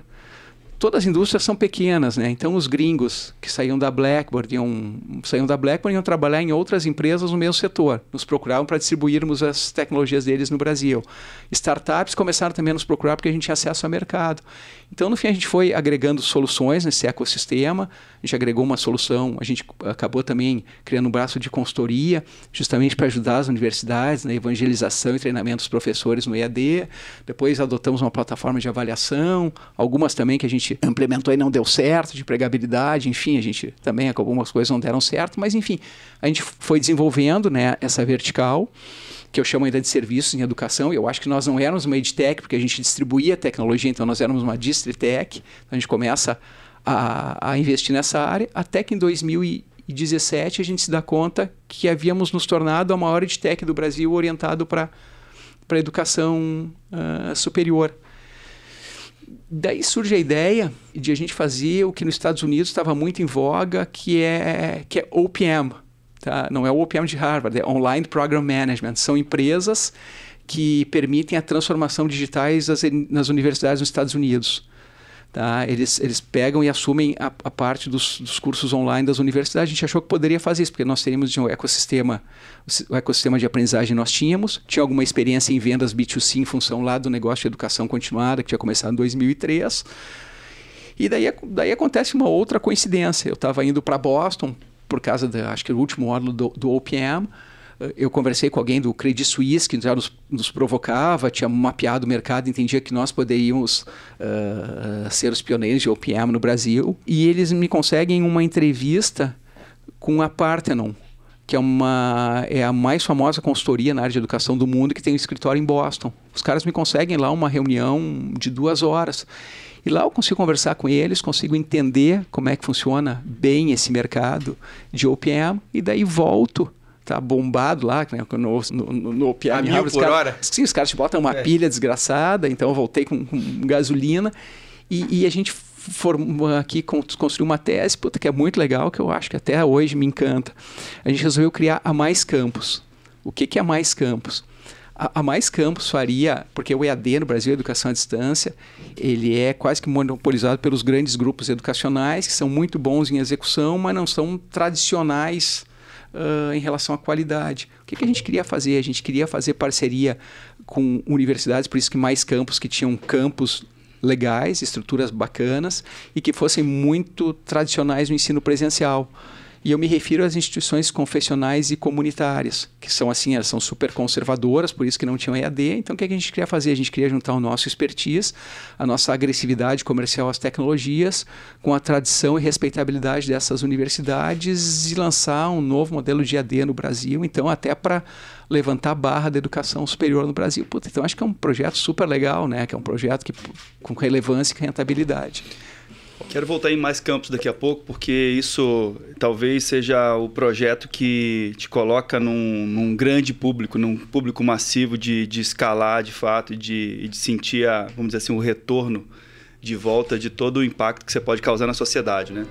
todas as indústrias são pequenas, né? Então os gringos que saíam da Blackboard iam, saíam da Blackboard iam trabalhar em outras empresas no mesmo setor. Nos procuravam para distribuirmos as tecnologias deles no Brasil. Startups começaram também a nos procurar porque a gente tinha acesso ao mercado. Então no fim a gente foi agregando soluções nesse ecossistema. A gente agregou uma solução, a gente acabou também criando um braço de consultoria, justamente para ajudar as universidades na evangelização e treinamento dos professores no EAD. Depois adotamos uma plataforma de avaliação, algumas também que a gente implementou e não deu certo, de pregabilidade, enfim, a gente também algumas coisas não deram certo, mas enfim, a gente foi desenvolvendo né, essa vertical que eu chamo ainda de serviços em educação. Eu acho que nós não éramos uma edtech, porque a gente distribuía tecnologia, então nós éramos uma distritech. Então a gente começa a, a investir nessa área, até que em 2017 a gente se dá conta que havíamos nos tornado a maior edtech do Brasil orientado para a educação uh, superior. Daí surge a ideia de a gente fazer o que nos Estados Unidos estava muito em voga, que é, que é OPM. Tá? Não é o OPM de Harvard, é Online Program Management. São empresas que permitem a transformação digitais nas, universidades nos Estados Unidos. Tá? Eles, eles pegam e assumem a, a parte dos, dos, cursos online das universidades. A gente achou que poderia fazer isso, porque nós teríamos um ecossistema, o ecossistema de aprendizagem nós tínhamos, tinha alguma experiência em vendas B2C em função lá do negócio de educação continuada, que tinha começado em 2003. E daí, daí acontece uma outra coincidência. Eu estava indo para Boston, por causa, da, acho que o último módulo do, do OPM, eu conversei com alguém do Credit Suisse que já nos, nos provocava, tinha mapeado o mercado, entendia que nós poderíamos uh, ser os pioneiros de OPM no Brasil. E eles me conseguem uma entrevista com a Parthenon, que é, uma, é a mais famosa consultoria na área de educação do mundo, que tem um escritório em Boston. Os caras me conseguem lá uma reunião de duas horas. E lá eu consigo conversar com eles, consigo entender como é que funciona bem esse mercado de OPM, e daí volto tá bombado lá, né, no, no, no OPM. A mil por cara, hora? Sim, os caras te botam uma é. pilha desgraçada, então eu voltei com, com gasolina e, e, a gente aqui construiu uma tese, puta, que é muito legal, que eu acho que até hoje me encanta. A gente resolveu criar a Mais Campus. O que, que é Mais Campus? A, a Mais Campus faria, porque o EAD no Brasil, Educação à Distância, ele é quase que monopolizado pelos grandes grupos educacionais, que são muito bons em execução, mas não são tradicionais uh, em relação à qualidade. O que, que a gente queria fazer? A gente queria fazer parceria com universidades, por isso que mais campos que tinham campos legais, estruturas bacanas e que fossem muito tradicionais no ensino presencial. E eu me refiro às instituições confessionais e comunitárias, que são assim, elas são super conservadoras, por isso que não tinham EAD. Então, o que a gente queria fazer? A gente queria juntar o nosso expertise, a nossa agressividade comercial às tecnologias, com a tradição e respeitabilidade dessas universidades e lançar um novo modelo de EAD no Brasil. Então, até para levantar a barra da educação superior no Brasil. Puta, então, acho que é um projeto super legal, né? Que é um projeto que, com relevância e rentabilidade. Quero voltar em mais campos daqui a pouco, porque isso talvez seja o projeto que te coloca num, num grande público, num público massivo de, de escalar de fato e de, de sentir, a, vamos dizer assim, o retorno de volta de todo o impacto que você pode causar na sociedade, né?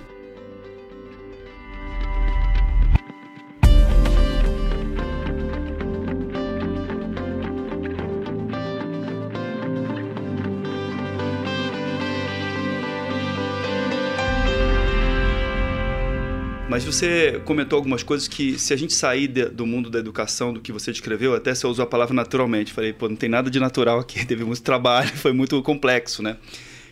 Mas você comentou algumas coisas que, se a gente sair de, do mundo da educação, do que você descreveu, até você usou a palavra naturalmente. Falei, pô, não tem nada de natural aqui, teve muito trabalho, foi muito complexo, né?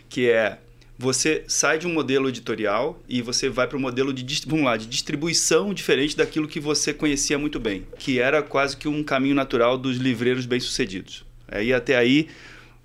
Que é, você sai de um modelo editorial e você vai para um modelo de, vamos lá, de distribuição diferente daquilo que você conhecia muito bem, que era quase que um caminho natural dos livreiros bem-sucedidos. Aí até aí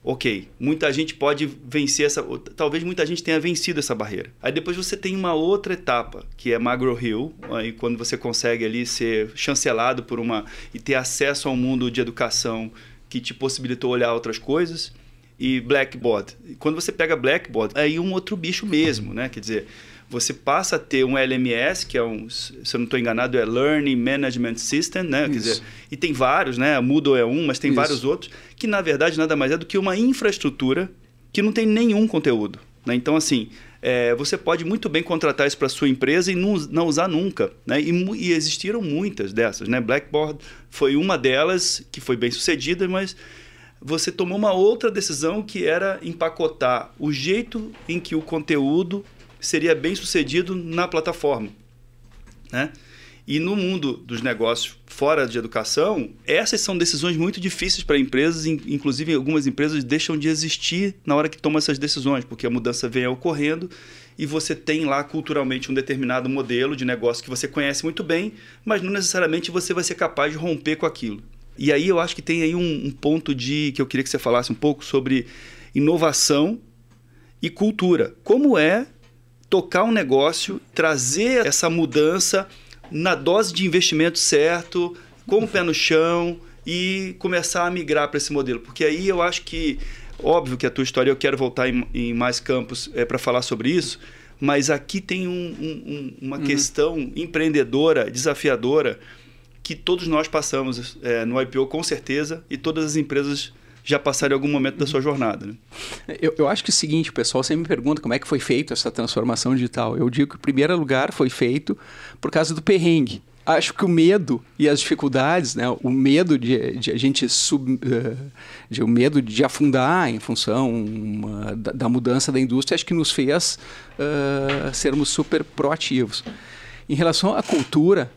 ok, muita gente pode vencer essa. Talvez muita gente tenha vencido essa barreira. Aí depois você tem uma outra etapa, que é Magro Hill, aí quando você consegue ali ser chancelado por uma. e ter acesso a um mundo de educação que te possibilitou olhar outras coisas. E Blackboard. Quando você pega Blackboard, aí um outro bicho mesmo, né? Quer dizer, você passa a ter um LMS, que é um, se eu não estou enganado, é Learning Management System, né? Quer dizer, e tem vários, né? A Moodle é um, mas tem Isso. vários outros, que na verdade nada mais é do que uma infraestrutura que não tem nenhum conteúdo. Né? Então, assim, é, você pode muito bem contratar isso para sua empresa e não, não usar nunca. Né? E, e, existiram muitas dessas. Né? Blackboard foi uma delas que foi bem sucedida, mas você tomou uma outra decisão que era empacotar o jeito em que o conteúdo seria bem sucedido na plataforma. Né? E no mundo dos negócios fora de educação, essas são decisões muito difíceis para empresas, inclusive algumas empresas deixam de existir na hora que tomam essas decisões, porque a mudança vem ocorrendo e você tem lá culturalmente um determinado modelo de negócio que você conhece muito bem, mas não necessariamente você vai ser capaz de romper com aquilo. E aí eu acho que tem aí um, um ponto de que eu queria que você falasse um pouco sobre inovação e cultura. Como é tocar um negócio, trazer essa mudança na dose de investimento certo, com o pé no chão e começar a migrar para esse modelo. Porque aí eu acho que, óbvio que a tua história, eu quero voltar em, em mais campos é, para falar sobre isso, mas aqui tem um, um, uma uhum. questão empreendedora, desafiadora, que todos nós passamos é, no IPO com certeza e todas as empresas já passaram em algum momento da sua jornada. Né? Eu, eu acho que é o seguinte, o pessoal sempre me pergunta como é que foi feita essa transformação digital. Eu digo que, em primeiro lugar, foi feito por causa do perrengue. Acho que o medo e as dificuldades, né, o medo de, de a gente sub, uh, de, o medo de afundar em função uma, da, da, mudança da indústria, acho que nos fez uh, sermos super proativos. Em relação à cultura,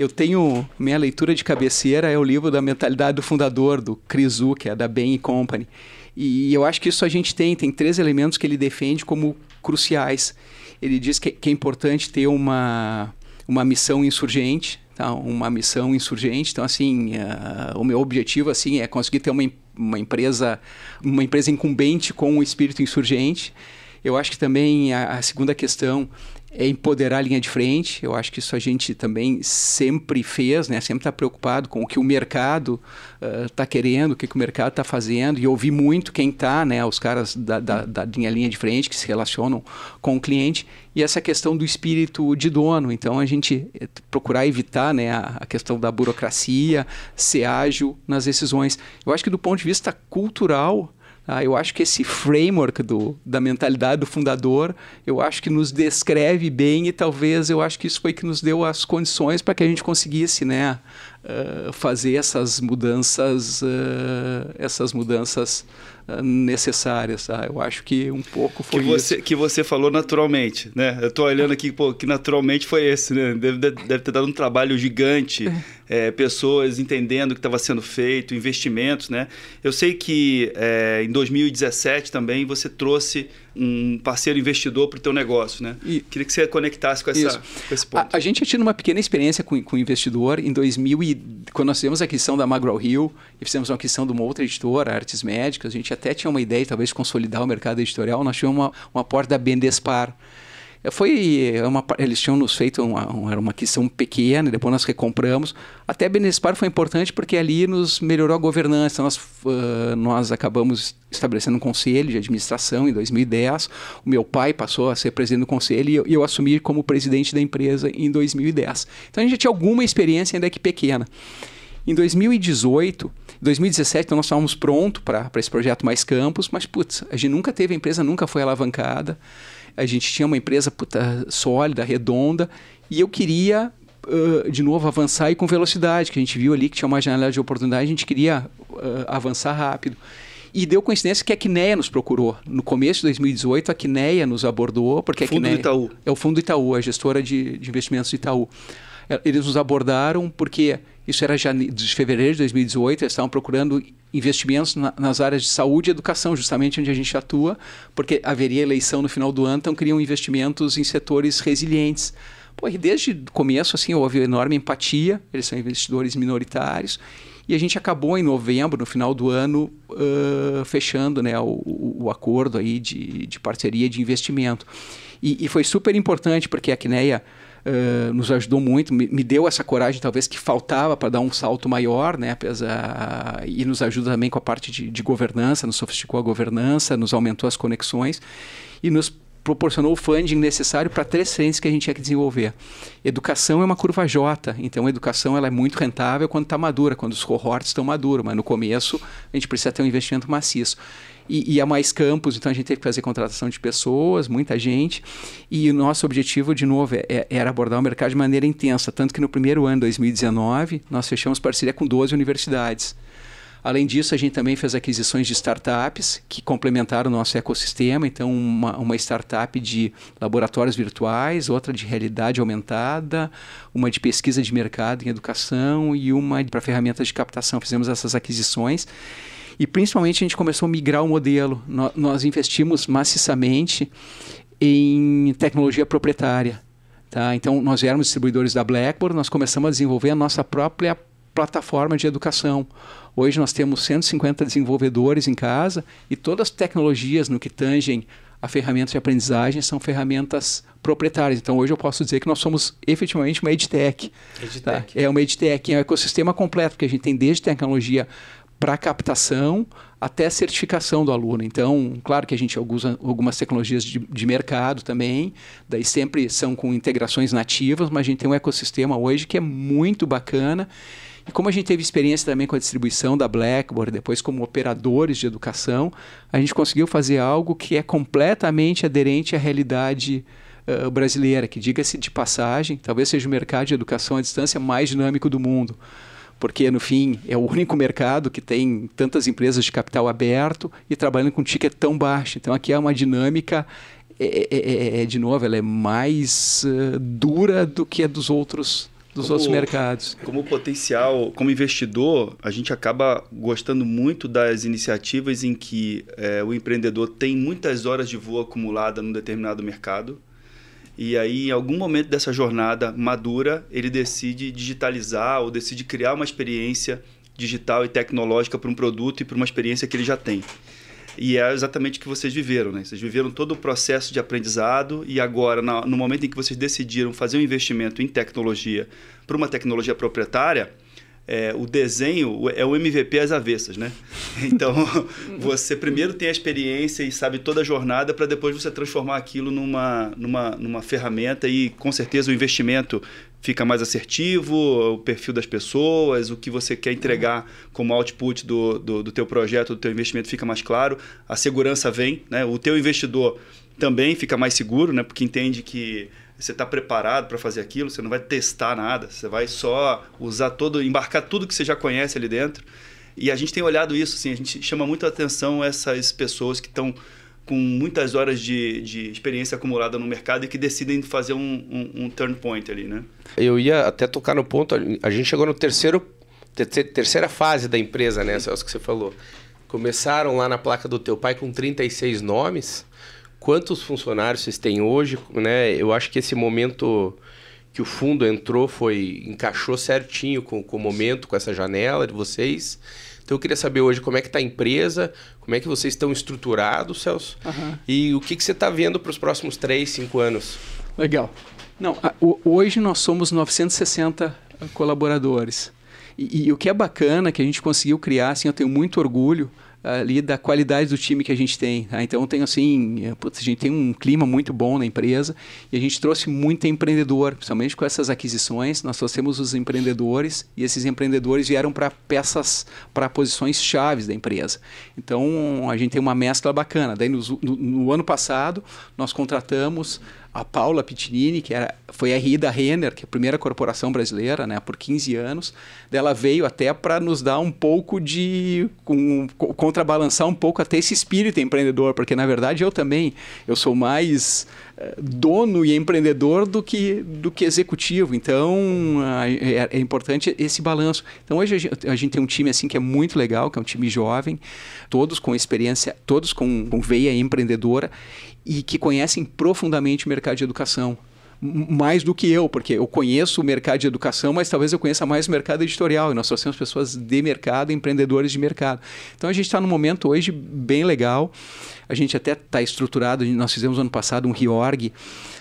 eu tenho minha leitura de cabeceira é o livro da mentalidade do fundador do Chris Wu, que é da Bain Company. E eu acho que isso a gente tem, tem três elementos que ele defende como cruciais. Ele diz que, que é importante ter uma, uma missão insurgente, tá? uma missão insurgente. Então, assim, uh, o meu objetivo assim é conseguir ter uma, uma empresa uma empresa incumbente com um espírito insurgente. Eu acho que também a, a segunda questão é empoderar a linha de frente. Eu acho que isso a gente também sempre fez, né? Sempre está preocupado com o que o mercado está uh, querendo, o que, que o mercado está fazendo e ouvir muito quem está, né? Os caras da, da, da linha, linha de frente que se relacionam com o cliente e essa questão do espírito de dono. Então a gente eh, procurar evitar, né? A, a questão da burocracia, ser ágil nas decisões. Eu acho que do ponto de vista cultural Ah, eu acho que esse framework do, da mentalidade do fundador, eu acho que nos descreve bem e talvez eu acho que isso foi que nos deu as condições para que a gente conseguisse, né, uh, fazer essas mudanças, uh, essas mudanças necessárias. Tá? Eu acho que um pouco foi que você, isso. Que você falou naturalmente, né? Eu estou olhando aqui, pô, que naturalmente foi esse, né? Deve, deve ter dado um trabalho gigante, é, pessoas entendendo o que estava sendo feito, investimentos, né? Eu sei que é, em 2017 também você trouxe um parceiro investidor para o teu negócio, né? E, Queria que você conectasse com, essa, com esse ponto. A, a, gente já tinha uma pequena experiência com, com investidor em 2000 e quando nós fizemos a aquisição da Magro Hill e fizemos uma aquisição de uma outra editora, Artes Médicas, a gente até tinha uma ideia talvez de consolidar o mercado editorial. Nós tivemos uma, uma porta da Bendespar. Foi uma, eles tinham nos feito uma, uma, uma aquisição pequena, depois nós recompramos. Até a Benespar foi importante porque ali nos melhorou a governança. Nós, uh, nós acabamos estabelecendo um conselho de administração em 2010. O meu pai passou a ser presidente do conselho e eu, eu assumi como presidente da empresa em 2010. Então a gente já tinha alguma experiência, ainda que pequena. Em 2018, 2017, então nós estávamos prontos para esse projeto Mais Campos, mas putz, a gente nunca teve, a empresa nunca foi alavancada a gente tinha uma empresa puta, sólida, redonda, e eu queria, uh, de novo, avançar e com velocidade, que a gente viu ali que tinha uma janela de oportunidade, a gente queria uh, avançar rápido. E deu coincidência que a Quineia nos procurou. No começo de 2018, a Quineia nos abordou, porque fundo a Quineia... do Itaú. É o Fundo Itaú, a gestora de, de investimentos do Itaú. Eles nos abordaram porque isso era de fevereiro de 2018, eles estavam procurando investimentos na, nas áreas de saúde e educação, justamente onde a gente atua, porque haveria eleição no final do ano, então queriam investimentos em setores resilientes. Pô, e desde o começo assim, houve enorme empatia, eles são investidores minoritários, e a gente acabou em novembro, no final do ano, uh, fechando né, o, o, acordo aí de, de parceria de investimento. E, e foi super importante, porque a Quineia uh, nos ajudou muito, me, me, deu essa coragem talvez que faltava para dar um salto maior, né? Apesar, e nos ajuda também com a parte de, de governança, nos sofisticou a governança, nos aumentou as conexões e nos proporcionou o funding necessário para três frentes que a gente tinha que desenvolver. Educação é uma curva J, então a educação ela é muito rentável quando está madura, quando os cohorts estão maduros, mas no começo a gente precisa ter um investimento maciço e, e a mais campos, então a gente teve que fazer contratação de pessoas, muita gente, e o nosso objetivo, de novo, é, é era abordar o mercado de maneira intensa, tanto que no primeiro ano, 2019, nós fechamos parceria com 12 universidades. Além disso, a gente também fez aquisições de startups que complementaram o nosso ecossistema. Então, uma, uma, startup de laboratórios virtuais, outra de realidade aumentada, uma de pesquisa de mercado em educação e uma para ferramentas de captação. Fizemos essas aquisições e principalmente a gente começou a migrar o modelo. No, nós investimos maciçamente em tecnologia proprietária. Tá? Então, nós éramos distribuidores da Blackboard, nós começamos a desenvolver a nossa própria plataforma de educação. Hoje nós temos 150 desenvolvedores em casa e todas as tecnologias no que tangem a ferramenta de aprendizagem são ferramentas proprietárias. Então hoje eu posso dizer que nós somos efetivamente uma EdTech. EdTech. Tá? É uma EdTech, é um ecossistema completo, que a gente tem desde tecnologia para captação até certificação do aluno. Então, claro que a gente usa algumas tecnologias de, de, mercado também, daí sempre são com integrações nativas, mas a gente tem um ecossistema hoje que é muito bacana. E como a gente teve experiência também com a distribuição da Blackboard, depois como operadores de educação, a gente conseguiu fazer algo que é completamente aderente à realidade uh, brasileira, que diga-se de passagem, talvez seja o mercado de educação à distância mais dinâmico do mundo porque no fim é o único mercado que tem tantas empresas de capital aberto e trabalhando com ticket tão baixo. Então aqui é uma dinâmica, é, é, é, é de novo, ela é mais uh, dura do que a dos outros dos como, outros mercados. Como potencial, como investidor, a gente acaba gostando muito das iniciativas em que é, o empreendedor tem muitas horas de voo acumulada num determinado mercado e aí, em algum momento dessa jornada madura, ele decide digitalizar ou decide criar uma experiência digital e tecnológica para um produto e para uma experiência que ele já tem. E é exatamente o que vocês viveram, né? Vocês viveram todo o processo de aprendizado e agora, no momento em que vocês decidiram fazer um investimento em tecnologia para uma tecnologia proprietária, é, o desenho é o MVP às avessas, né? Então, você primeiro tem a experiência e sabe toda a jornada para depois você transformar aquilo numa, numa, numa ferramenta e, com certeza, o investimento fica mais assertivo, o perfil das pessoas, o que você quer entregar como output do, do, do teu projeto, do teu investimento fica mais claro, a segurança vem, né? o teu investidor também fica mais seguro, né? porque entende que você está preparado para fazer aquilo, você não vai testar nada, você vai só usar todo, embarcar tudo que você já conhece ali dentro. E a gente tem olhado isso, assim, a gente chama muito atenção essas pessoas que estão com muitas horas de, de experiência acumulada no mercado e que decidem fazer um, um, um turn point ali, né? Eu ia até tocar no ponto, a gente chegou no terceiro, terceira fase da empresa, né, Celso, que você falou. Começaram lá na placa do teu pai com 36 nomes. Quantos funcionários vocês têm hoje? Né? Eu acho que esse momento que o fundo entrou foi encaixou certinho com, com o momento, com essa janela de vocês. Então eu queria saber hoje como é que está a empresa, como é que vocês estão estruturados, Celso, uhum. e o que, que você está vendo para os próximos 3, 5 anos. Legal. Não, hoje nós somos 960 colaboradores. E, e, o que é bacana que a gente conseguiu criar, assim, eu tenho muito orgulho, ali da qualidade do time que a gente tem. Tá? Então tem assim, é, putz, a gente tem um clima muito bom na empresa e a gente trouxe muito empreendedor, principalmente com essas aquisições. Nós trouxemos os empreendedores e esses empreendedores vieram para peças, para posições chaves da empresa. Então a gente tem uma mescla bacana. Daí no, no, no ano passado nós contratamos a Paula Pitinini, que era, foi a RI da Renner, que é a primeira corporação brasileira, né, por 15 anos. Ela veio até para nos dar um pouco de. Um, contrabalançar um pouco até esse espírito empreendedor, porque na verdade eu também eu sou mais uh, dono e empreendedor do que, do que executivo. Então é, é, importante esse balanço. Então hoje a gente, a gente, tem um time assim que é muito legal, que é um time jovem, todos com experiência, todos com, com veia empreendedora e que conhecem profundamente o mercado de educação. Mais do que eu, porque eu conheço o mercado de educação, mas talvez eu conheça mais o mercado editorial. E nós trouxemos pessoas de mercado, empreendedores de mercado. Então a gente está num momento hoje bem legal. A gente até está estruturado. Nós fizemos ano passado um reorg.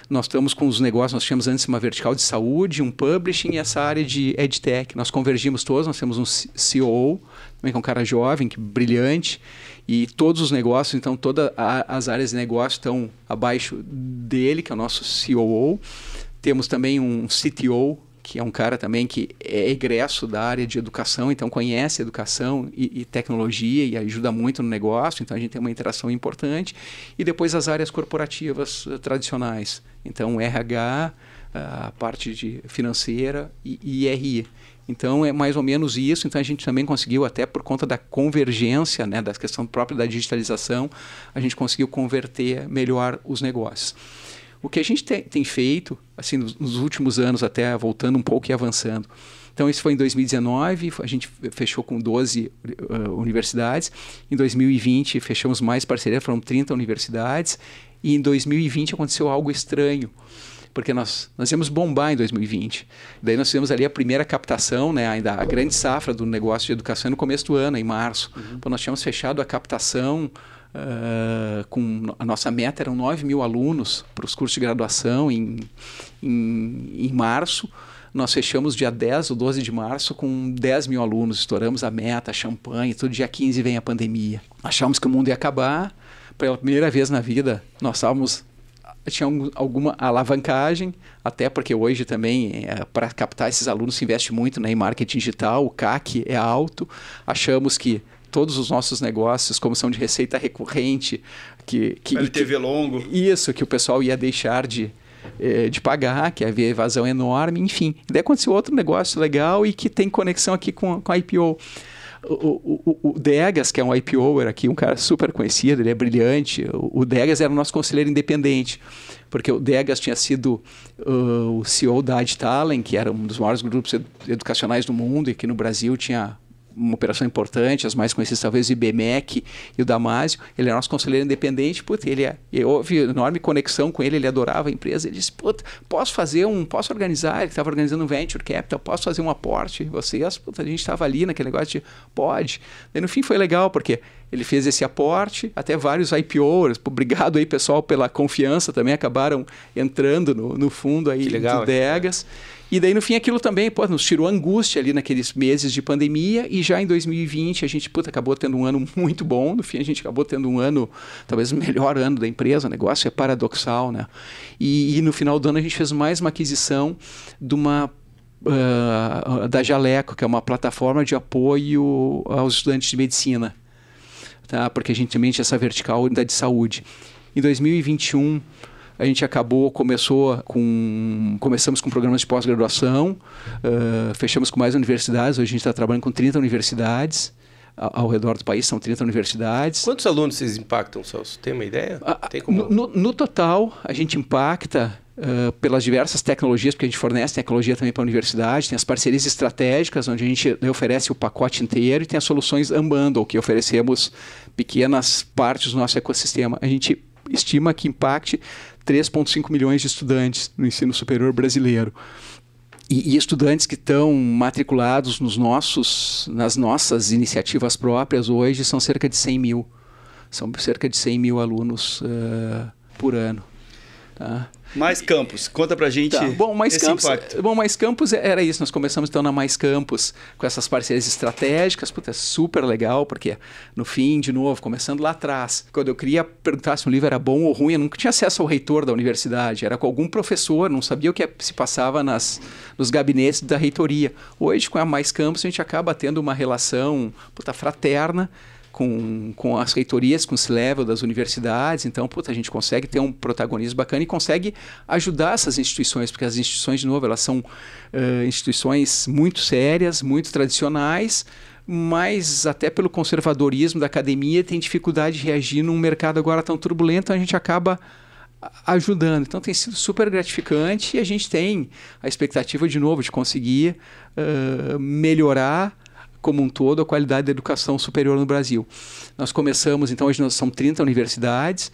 Nós estamos com os negócios, nós tínhamos antes uma vertical de saúde, um publishing e essa área de edtech. Nós convergimos todos, nós temos um COO, também que é um cara jovem, que brilhante e todos os negócios, então todas as áreas de negócio estão abaixo dele, que é o nosso COO. Temos também um CTO, que é um cara também que é egresso da área de educação, então conhece educação e, e, tecnologia e ajuda muito no negócio, então a gente tem uma interação importante. E depois as áreas corporativas uh, tradicionais, então RH, a parte de financeira e, e IRI. Então é mais ou menos isso. Então a gente também conseguiu, até por conta da convergência, né, da questão própria da digitalização, a gente conseguiu converter melhor os negócios. O que a gente tem, tem feito, assim, nos, nos, últimos anos, até voltando um pouco e avançando. Então, isso foi em 2019, a gente fechou com 12 uh, universidades. Em 2020, fechamos mais parcerias, foram 30 universidades. E em 2020 aconteceu algo estranho porque nós, nós íamos bombar em 2020. Daí nós fizemos ali a primeira captação, né, ainda a grande safra do negócio de educação no começo do ano, em março. Uhum. Então nós tínhamos fechado a captação Uh, com a nossa meta eram 9 mil alunos para os cursos de graduação em, em, em, março. Nós fechamos dia 10 ou 12 de março com 10 mil alunos, estouramos a meta, champanhe, todo dia 15 vem a pandemia. Achamos que o mundo ia acabar. Pela primeira vez na vida, nós estávamos tinha alguma alavancagem, até porque hoje também, é, para captar esses alunos, se investe muito né, em marketing digital, o CAC é alto. Achamos que todos os nossos negócios, como são de receita recorrente, que, que LTV que, longo. Isso, que o pessoal ia deixar de, eh, de pagar, que havia evasão enorme, enfim. Daí aconteceu outro negócio legal e que tem conexão aqui com, com a IPO. O, o, o, Degas, que é um IPOer aqui, um cara super conhecido, ele é brilhante. O, o Degas era o nosso conselheiro independente, porque o Degas tinha sido uh, o CEO da Adtalent, que era um dos maiores grupos educacionais do mundo, e aqui no Brasil tinha uma operação importante, as mais conhecidas talvez o IBMEC e o Damásio. Ele era nosso conselheiro independente, puta, ele é, houve enorme conexão com ele, ele adorava a empresa. Ele disse, puta, posso fazer um, posso organizar, ele estava organizando um venture capital, posso fazer um aporte? Vocês, puta, a gente estava ali naquele negócio de, pode. No fim foi legal, porque ele fez esse aporte, até vários IPOs, obrigado aí pessoal pela confiança também, acabaram entrando no, no fundo aí legal, do Degas. E daí, no fim, aquilo também pô, nos tirou angústia ali naqueles meses de pandemia. E já em 2020, a gente puta, acabou tendo um ano muito bom. No fim, a gente acabou tendo um ano, talvez o melhor ano da empresa. O negócio é paradoxal, né? E, e no final do ano, a gente fez mais uma aquisição de uma uh, da Jaleco, que é uma plataforma de apoio aos estudantes de medicina, tá? porque a gente também tinha essa vertical da de saúde. Em 2021, a gente acabou, começou com, começamos com programas de pós-graduação, uh, fechamos com mais universidades, hoje a gente está trabalhando com 30 universidades, ao redor do país, são 30 universidades. Quantos alunos vocês impactam, Celso? Tem uma ideia? Ah, Tem como... no, no, total, a gente impacta uh, pelas diversas tecnologias, porque a gente fornece tecnologia também para a universidade, tem as parcerias estratégicas, onde a gente oferece o pacote inteiro, e tem as soluções Unbundle, que oferecemos pequenas partes do nosso ecossistema. A gente estima que impacte 3,5 milhões de estudantes no ensino superior brasileiro e, e, estudantes que estão matriculados nos nossos, nas nossas iniciativas próprias hoje são cerca de 100 mil. São cerca de 100 mil alunos uh, por ano. Tá? Mais Campos, conta pra gente. Tá. Bom, Mais Campos, impacto. bom, Mais Campos era isso. Nós começamos então na Mais Campos com essas parcerias estratégicas, puta, é super legal, porque no fim, de novo, começando lá atrás, quando eu queria perguntar se um livro era bom ou ruim, eu nunca tinha acesso ao reitor da universidade, era com algum professor, não sabia o que se passava nas, nos gabinetes da reitoria. Hoje, com a Mais Campos, a gente acaba tendo uma relação puta, fraterna com, com as reitorias, com o C-Level das universidades. Então, puta, a gente consegue ter um protagonismo bacana e consegue ajudar essas instituições, porque as instituições, de novo, elas são uh, instituições muito sérias, muito tradicionais, mas até pelo conservadorismo da academia tem dificuldade de reagir num mercado agora tão turbulento, a gente acaba ajudando. Então tem sido super gratificante e a gente tem a expectativa de novo de conseguir uh, melhorar como um todo a qualidade da educação superior no Brasil. Nós começamos, então hoje nós somos 30 universidades,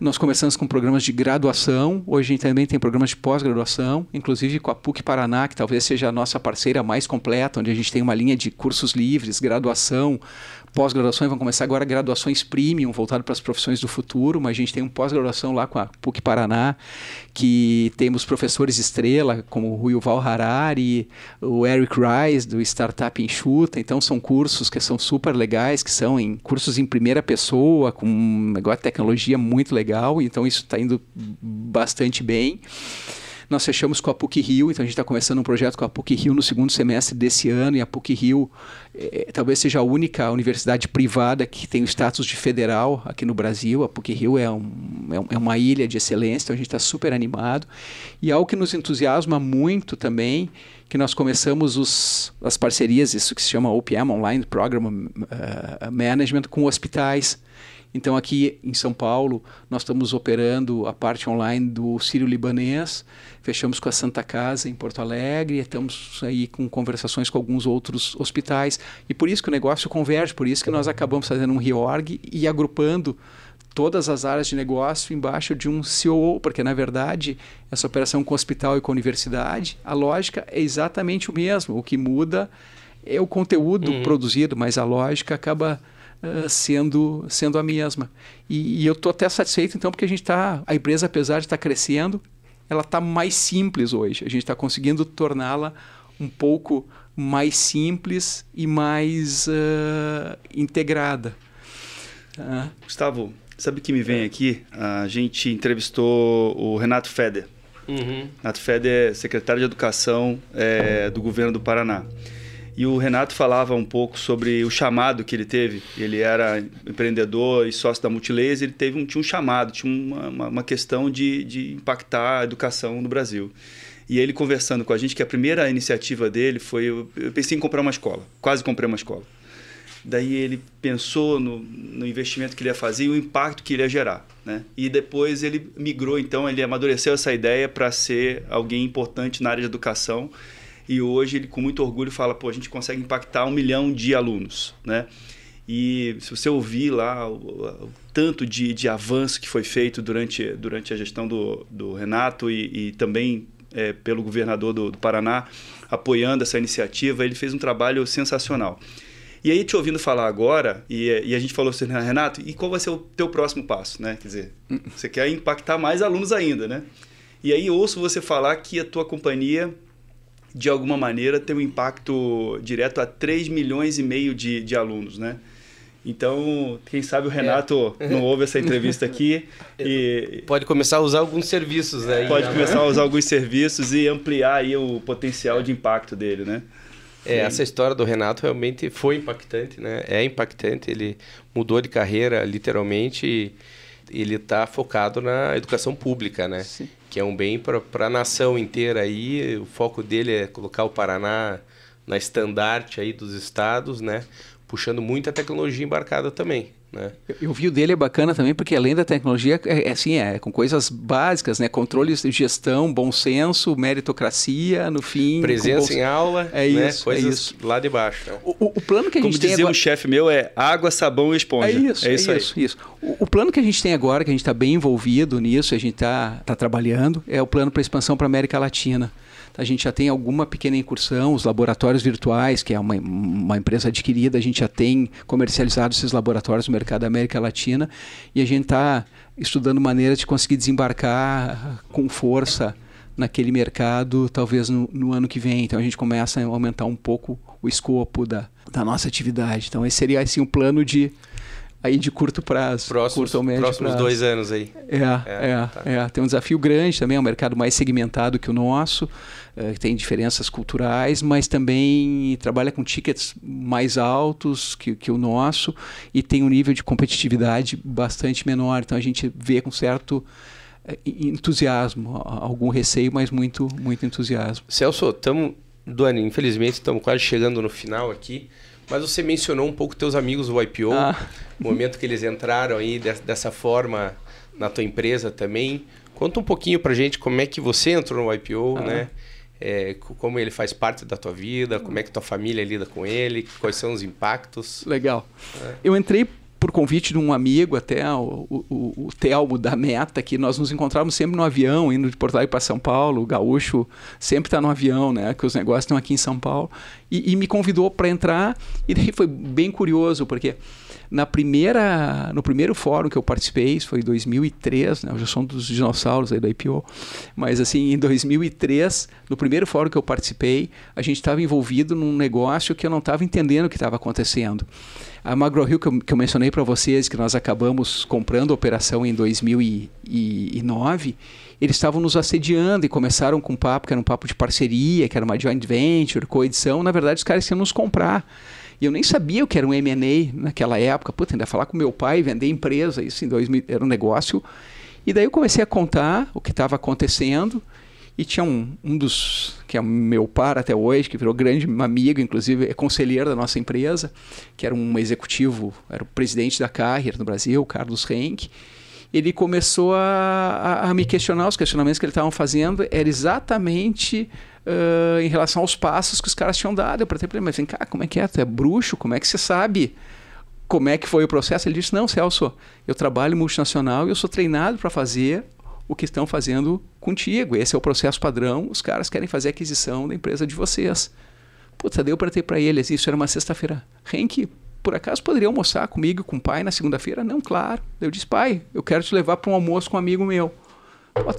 nós começamos com programas de graduação, hoje a gente também tem programas de pós-graduação, inclusive com a PUC Paraná, que talvez seja a nossa parceira mais completa, onde a gente tem uma linha de cursos livres, graduação, pós-graduações, vão começar agora graduações premium, voltado para as profissões do futuro, mas a gente tem um pós-graduação lá com a PUC Paraná, que temos professores estrela, como o Yuval Harari, o Eric Rice, do Startup Enxuta, então são cursos que são super legais, que são em cursos em primeira pessoa, com um negócio de tecnologia muito legal, então isso está indo bastante bem. Nós fechamos com a PUC Rio, então a gente está começando um projeto com a PUC Rio no segundo semestre desse ano, e a PUC Rio é, talvez seja a única universidade privada que tem o status de federal aqui no Brasil. A PUC Rio é, um, é, é uma ilha de excelência, então a gente está super animado. E algo que nos entusiasma muito também, que nós começamos os, as parcerias, isso que se chama OPM, Online Program uh, Management, com hospitais. Então, aqui em São Paulo, nós estamos operando a parte online do Sírio Libanês, fechamos com a Santa Casa em Porto Alegre, estamos aí com conversações com alguns outros hospitais. E por isso que o negócio converge, por isso que nós acabamos fazendo um reorg e agrupando todas as áreas de negócio embaixo de um COO, porque na verdade essa operação com hospital e com universidade, a lógica é exatamente o mesmo. O que muda é o conteúdo uhum. produzido, mas a lógica acaba uh, sendo, sendo a mesma. E, e eu estou até satisfeito, então, porque a gente está, a empresa, apesar de estar tá crescendo, ela está mais simples hoje. A gente está conseguindo torná-la um pouco mais simples e mais uh, integrada. Uh. Gustavo, sabe o que me vem aqui? A gente entrevistou o Renato Feder. Uhum. Renato Feder é secretário de Educação é, do governo do Paraná. E o Renato falava um pouco sobre o chamado que ele teve. Ele era empreendedor e sócio da Multilaser, ele teve um, tinha um chamado, tinha uma, uma, questão de, de impactar a educação no Brasil. E ele conversando com a gente, que a primeira iniciativa dele foi: eu, eu pensei em comprar uma escola, quase comprei uma escola. Daí ele pensou no, no, investimento que ele ia fazer e o impacto que ele ia gerar. Né? E depois ele migrou, então, ele amadureceu essa ideia para ser alguém importante na área de educação e hoje ele com muito orgulho fala, pô, a gente consegue impactar um milhão de alunos, né? E se você ouvir lá o, o tanto de, de avanço que foi feito durante, durante a gestão do, do Renato e, e também é, pelo governador do, do, Paraná apoiando essa iniciativa, ele fez um trabalho sensacional. E aí, te ouvindo falar agora, e, e, a gente falou assim, Renato, e qual vai ser o teu próximo passo, né? Quer dizer, você quer impactar mais alunos ainda, né? E aí ouço você falar que a tua companhia de alguma maneira, ter um impacto direto a 3 milhões e meio de, de alunos, né? Então, quem sabe o Renato é. não ouve essa entrevista aqui e... Pode começar a usar alguns serviços, né? Pode começar a usar alguns serviços e ampliar aí o potencial de impacto dele, né? É, essa história do Renato realmente foi impactante, né? É impactante, ele mudou de carreira literalmente e ele está focado na educação pública, né? Sim. Que é um bem para a nação inteira aí, o foco dele é colocar o Paraná na estandarte aí dos estados, né? puxando muita tecnologia embarcada também. Né? Eu, eu vi o dele é bacana também, porque além da tecnologia, é, é assim, é com coisas básicas, né? Controles de gestão, bom senso, meritocracia, no fim. Presença em aula, é né? isso, coisas é isso. lá de baixo. Né? O, o, o, plano que a gente Como dizia agora... um chefe meu, é água, sabão e esponja. É isso, é isso, é isso, isso. O, o, plano que a gente tem agora, que a gente está bem envolvido nisso, a gente está tá trabalhando, é o plano para expansão para América Latina. A gente já tem alguma pequena incursão, os laboratórios virtuais, que é uma, uma empresa adquirida, a gente já tem comercializado esses laboratórios no mercado da América Latina e a gente está estudando maneiras de conseguir desembarcar com força naquele mercado, talvez no, no, ano que vem. Então a gente começa a aumentar um pouco o escopo da, da nossa atividade. Então esse seria assim um plano de aí de curto prazo. Próximos, curto médio próximos prazo. dois anos aí. É, é, é, tá. é, Tem um desafio grande também, é um mercado mais segmentado que o nosso, é, tem diferenças culturais, mas também trabalha com tickets mais altos que, que o nosso e tem um nível de competitividade bastante menor. Então a gente vê com certo é, entusiasmo, algum receio, mas muito, muito entusiasmo. Celso, estamos, Duane, infelizmente estamos quase chegando no final aqui. Mas você mencionou um pouco teus amigos do IPO, ah. o momento que eles entraram aí de, dessa forma na tua empresa também. Conta um pouquinho pra gente como é que você entrou no IPO, ah. né? É, como ele faz parte da tua vida, como é que tua família lida com ele, quais são os impactos. Legal. É. Eu entrei por convite de um amigo até, o, o, o, Telmo da Meta, que nós nos encontrávamos sempre no avião, indo de Porto Alegre para São Paulo. O gaúcho sempre está no avião, né? Que os negócios estão aqui em São Paulo. E, e me convidou para entrar, e daí foi bem curioso, porque na primeira, no primeiro fórum que eu participei, isso foi em 2003, né? eu já sou um dos dinossauros aí da IPO, mas assim, em 2003, no primeiro fórum que eu participei, a gente estava envolvido num negócio que eu não estava entendendo o que estava acontecendo. A MagroHill que eu, que eu mencionei para vocês, que nós acabamos comprando a operação em 2009, eles estavam nos assediando e começaram com um papo que era um papo de parceria, que era uma joint venture, coedição. Na verdade, os caras iam nos comprar. E eu nem sabia o que era um M&A naquela época. Puta, ainda falar com meu pai, vender empresa, isso em 2000, era um negócio. E daí eu comecei a contar o que estava acontecendo. E tinha um, um dos, que é meu par até hoje, que virou grande amigo, inclusive é conselheiro da nossa empresa, que era um executivo, era o presidente da Carrier no Brasil, Carlos Henk. Ele começou a, a, a me questionar, os questionamentos que ele estava fazendo era exatamente uh, em relação aos passos que os caras tinham dado. Eu perguntei para ele, mas vem cá, como é que é? Tu é bruxo? Como é que você sabe como é que foi o processo? Ele disse, não, Celso, eu trabalho multinacional e eu sou treinado para fazer o que estão fazendo contigo. Esse é o processo padrão. Os caras querem fazer aquisição da empresa de vocês. Puta, daí eu perguntei para eles, isso era uma sexta-feira. Henk, por acaso poderia almoçar comigo com o pai na segunda-feira? Não, claro. Eu disse, pai, eu quero te levar para um almoço com um amigo meu.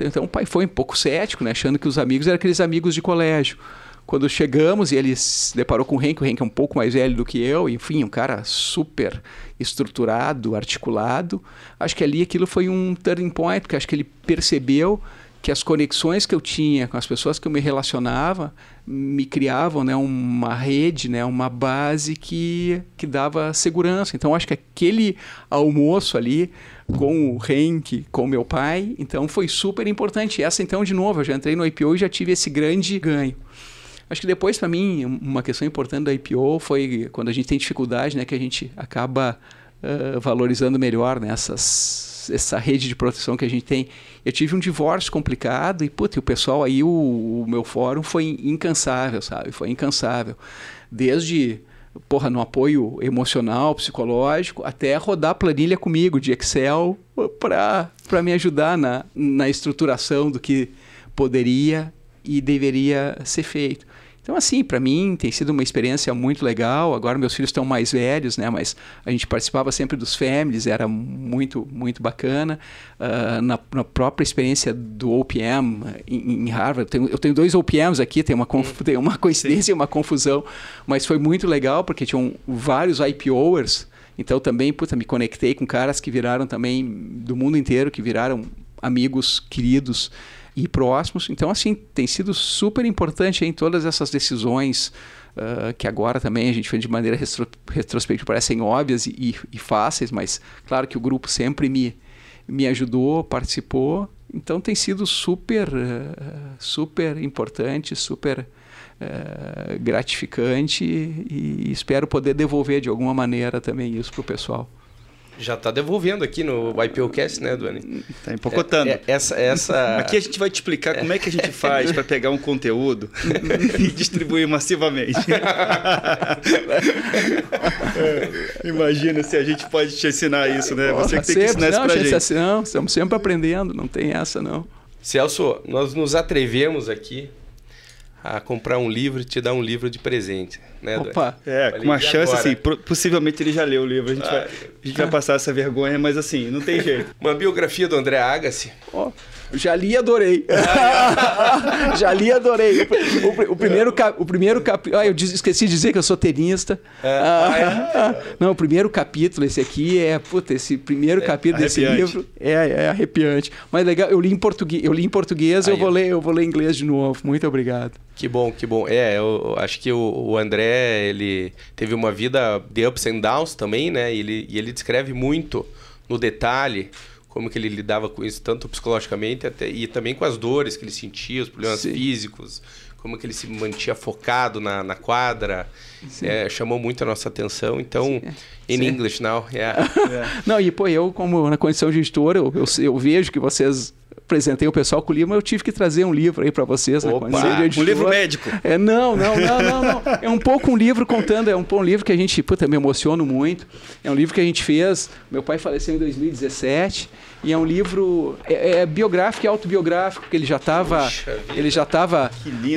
Então o pai foi um pouco cético, né, achando que os amigos eram aqueles amigos de colégio. Quando chegamos e ele se deparou com o Henk, o Henk é um pouco mais velho do que eu, enfim, um cara super estruturado, articulado. Acho que ali aquilo foi um turning point, porque acho que ele percebeu que as conexões que eu tinha com as pessoas que eu me relacionava me criavam né, uma rede, né, uma base que, que dava segurança. Então, acho que aquele almoço ali com o Henk, com meu pai, então foi super importante. E essa, então, de novo, eu já entrei no IPO e já tive esse grande ganho. Acho que depois, para mim, uma questão importante da IPO foi quando a gente tem dificuldade, né, que a gente acaba uh, valorizando melhor né, essas, essa rede de proteção que a gente tem. Eu tive um divórcio complicado e, puta, o pessoal aí, o, o meu fórum foi incansável, sabe? Foi incansável. Desde porra, no apoio emocional, psicológico, até rodar planilha comigo de Excel para me ajudar na, na estruturação do que poderia e deveria ser feito. Então, assim, para mim tem sido uma experiência muito legal. Agora meus filhos estão mais velhos, né? Mas a gente participava sempre dos families, era muito, muito bacana. Uh, na, na, própria experiência do OPM em, em Harvard, eu tenho, eu tenho, dois OPMs aqui, tem uma, conf, tem uma coincidência e uma confusão, mas foi muito legal porque tinham vários IPOers. Então também, puta, me conectei com caras que viraram também do mundo inteiro, que viraram amigos queridos e próximos. Então, assim, tem sido super importante em todas essas decisões uh, que agora também a gente fez de maneira retro retrospectiva, parecem óbvias e, e, e, fáceis, mas claro que o grupo sempre me, me ajudou, participou. Então, tem sido super, uh, super importante, super uh, gratificante e, e espero poder devolver de alguma maneira também isso para o pessoal. Já está devolvendo aqui no IPOcast, né, Duane? Está empocotando. É, é, essa, essa... Aqui a gente vai te explicar como é que a gente faz para pegar um conteúdo e distribuir massivamente. imagina se a gente pode te ensinar isso, né? Você que tem sempre, que ensinar não, isso pra gente. gente. Não, estamos sempre aprendendo, não tem essa não. Celso, nós nos atrevemos aqui a comprar um livro e te dar um livro de presente. Né, Opa! É, com uma chance agora? assim, possivelmente ele já leu o livro. A gente, ah, vai, a gente vai passar essa vergonha, mas assim, não tem jeito. Uma biografia do André Agassi. Oh. Já li e adorei. já li e adorei. O, o, o primeiro, o primeiro capítulo. Ah, eu esqueci de dizer que eu sou tenista. É. Ah, ah, é. Não, o primeiro capítulo, esse aqui é. Puta, esse primeiro é, capítulo desse livro é, é arrepiante. Mas legal, eu li em português, eu li em português, eu vou ler, eu vou ler em inglês de novo. Muito obrigado. Que bom, que bom. É, eu acho que o, o André, ele teve uma vida de ups and downs também, né? E ele, e ele descreve muito no detalhe como que ele lidava com isso, tanto psicologicamente até, e também com as dores que ele sentia, os problemas Sim. físicos, como que ele se mantinha focado na, na quadra. É, chamou muito a nossa atenção. Então, em inglês now. Yeah. Não, e pô, eu, como na condição de editor, eu, eu, eu vejo que vocês apresentei o pessoal com o livro, mas eu tive que trazer um livro aí para vocês. Né, Opa, um livro médico. É, não, não, não, não, não. É um pouco um livro contando, é um, um livro que a gente, puta, me emociono muito. É um livro que a gente fez, meu pai faleceu em 2017, e é um livro é, é biográfico e autobiográfico, porque ele já estava ele já estava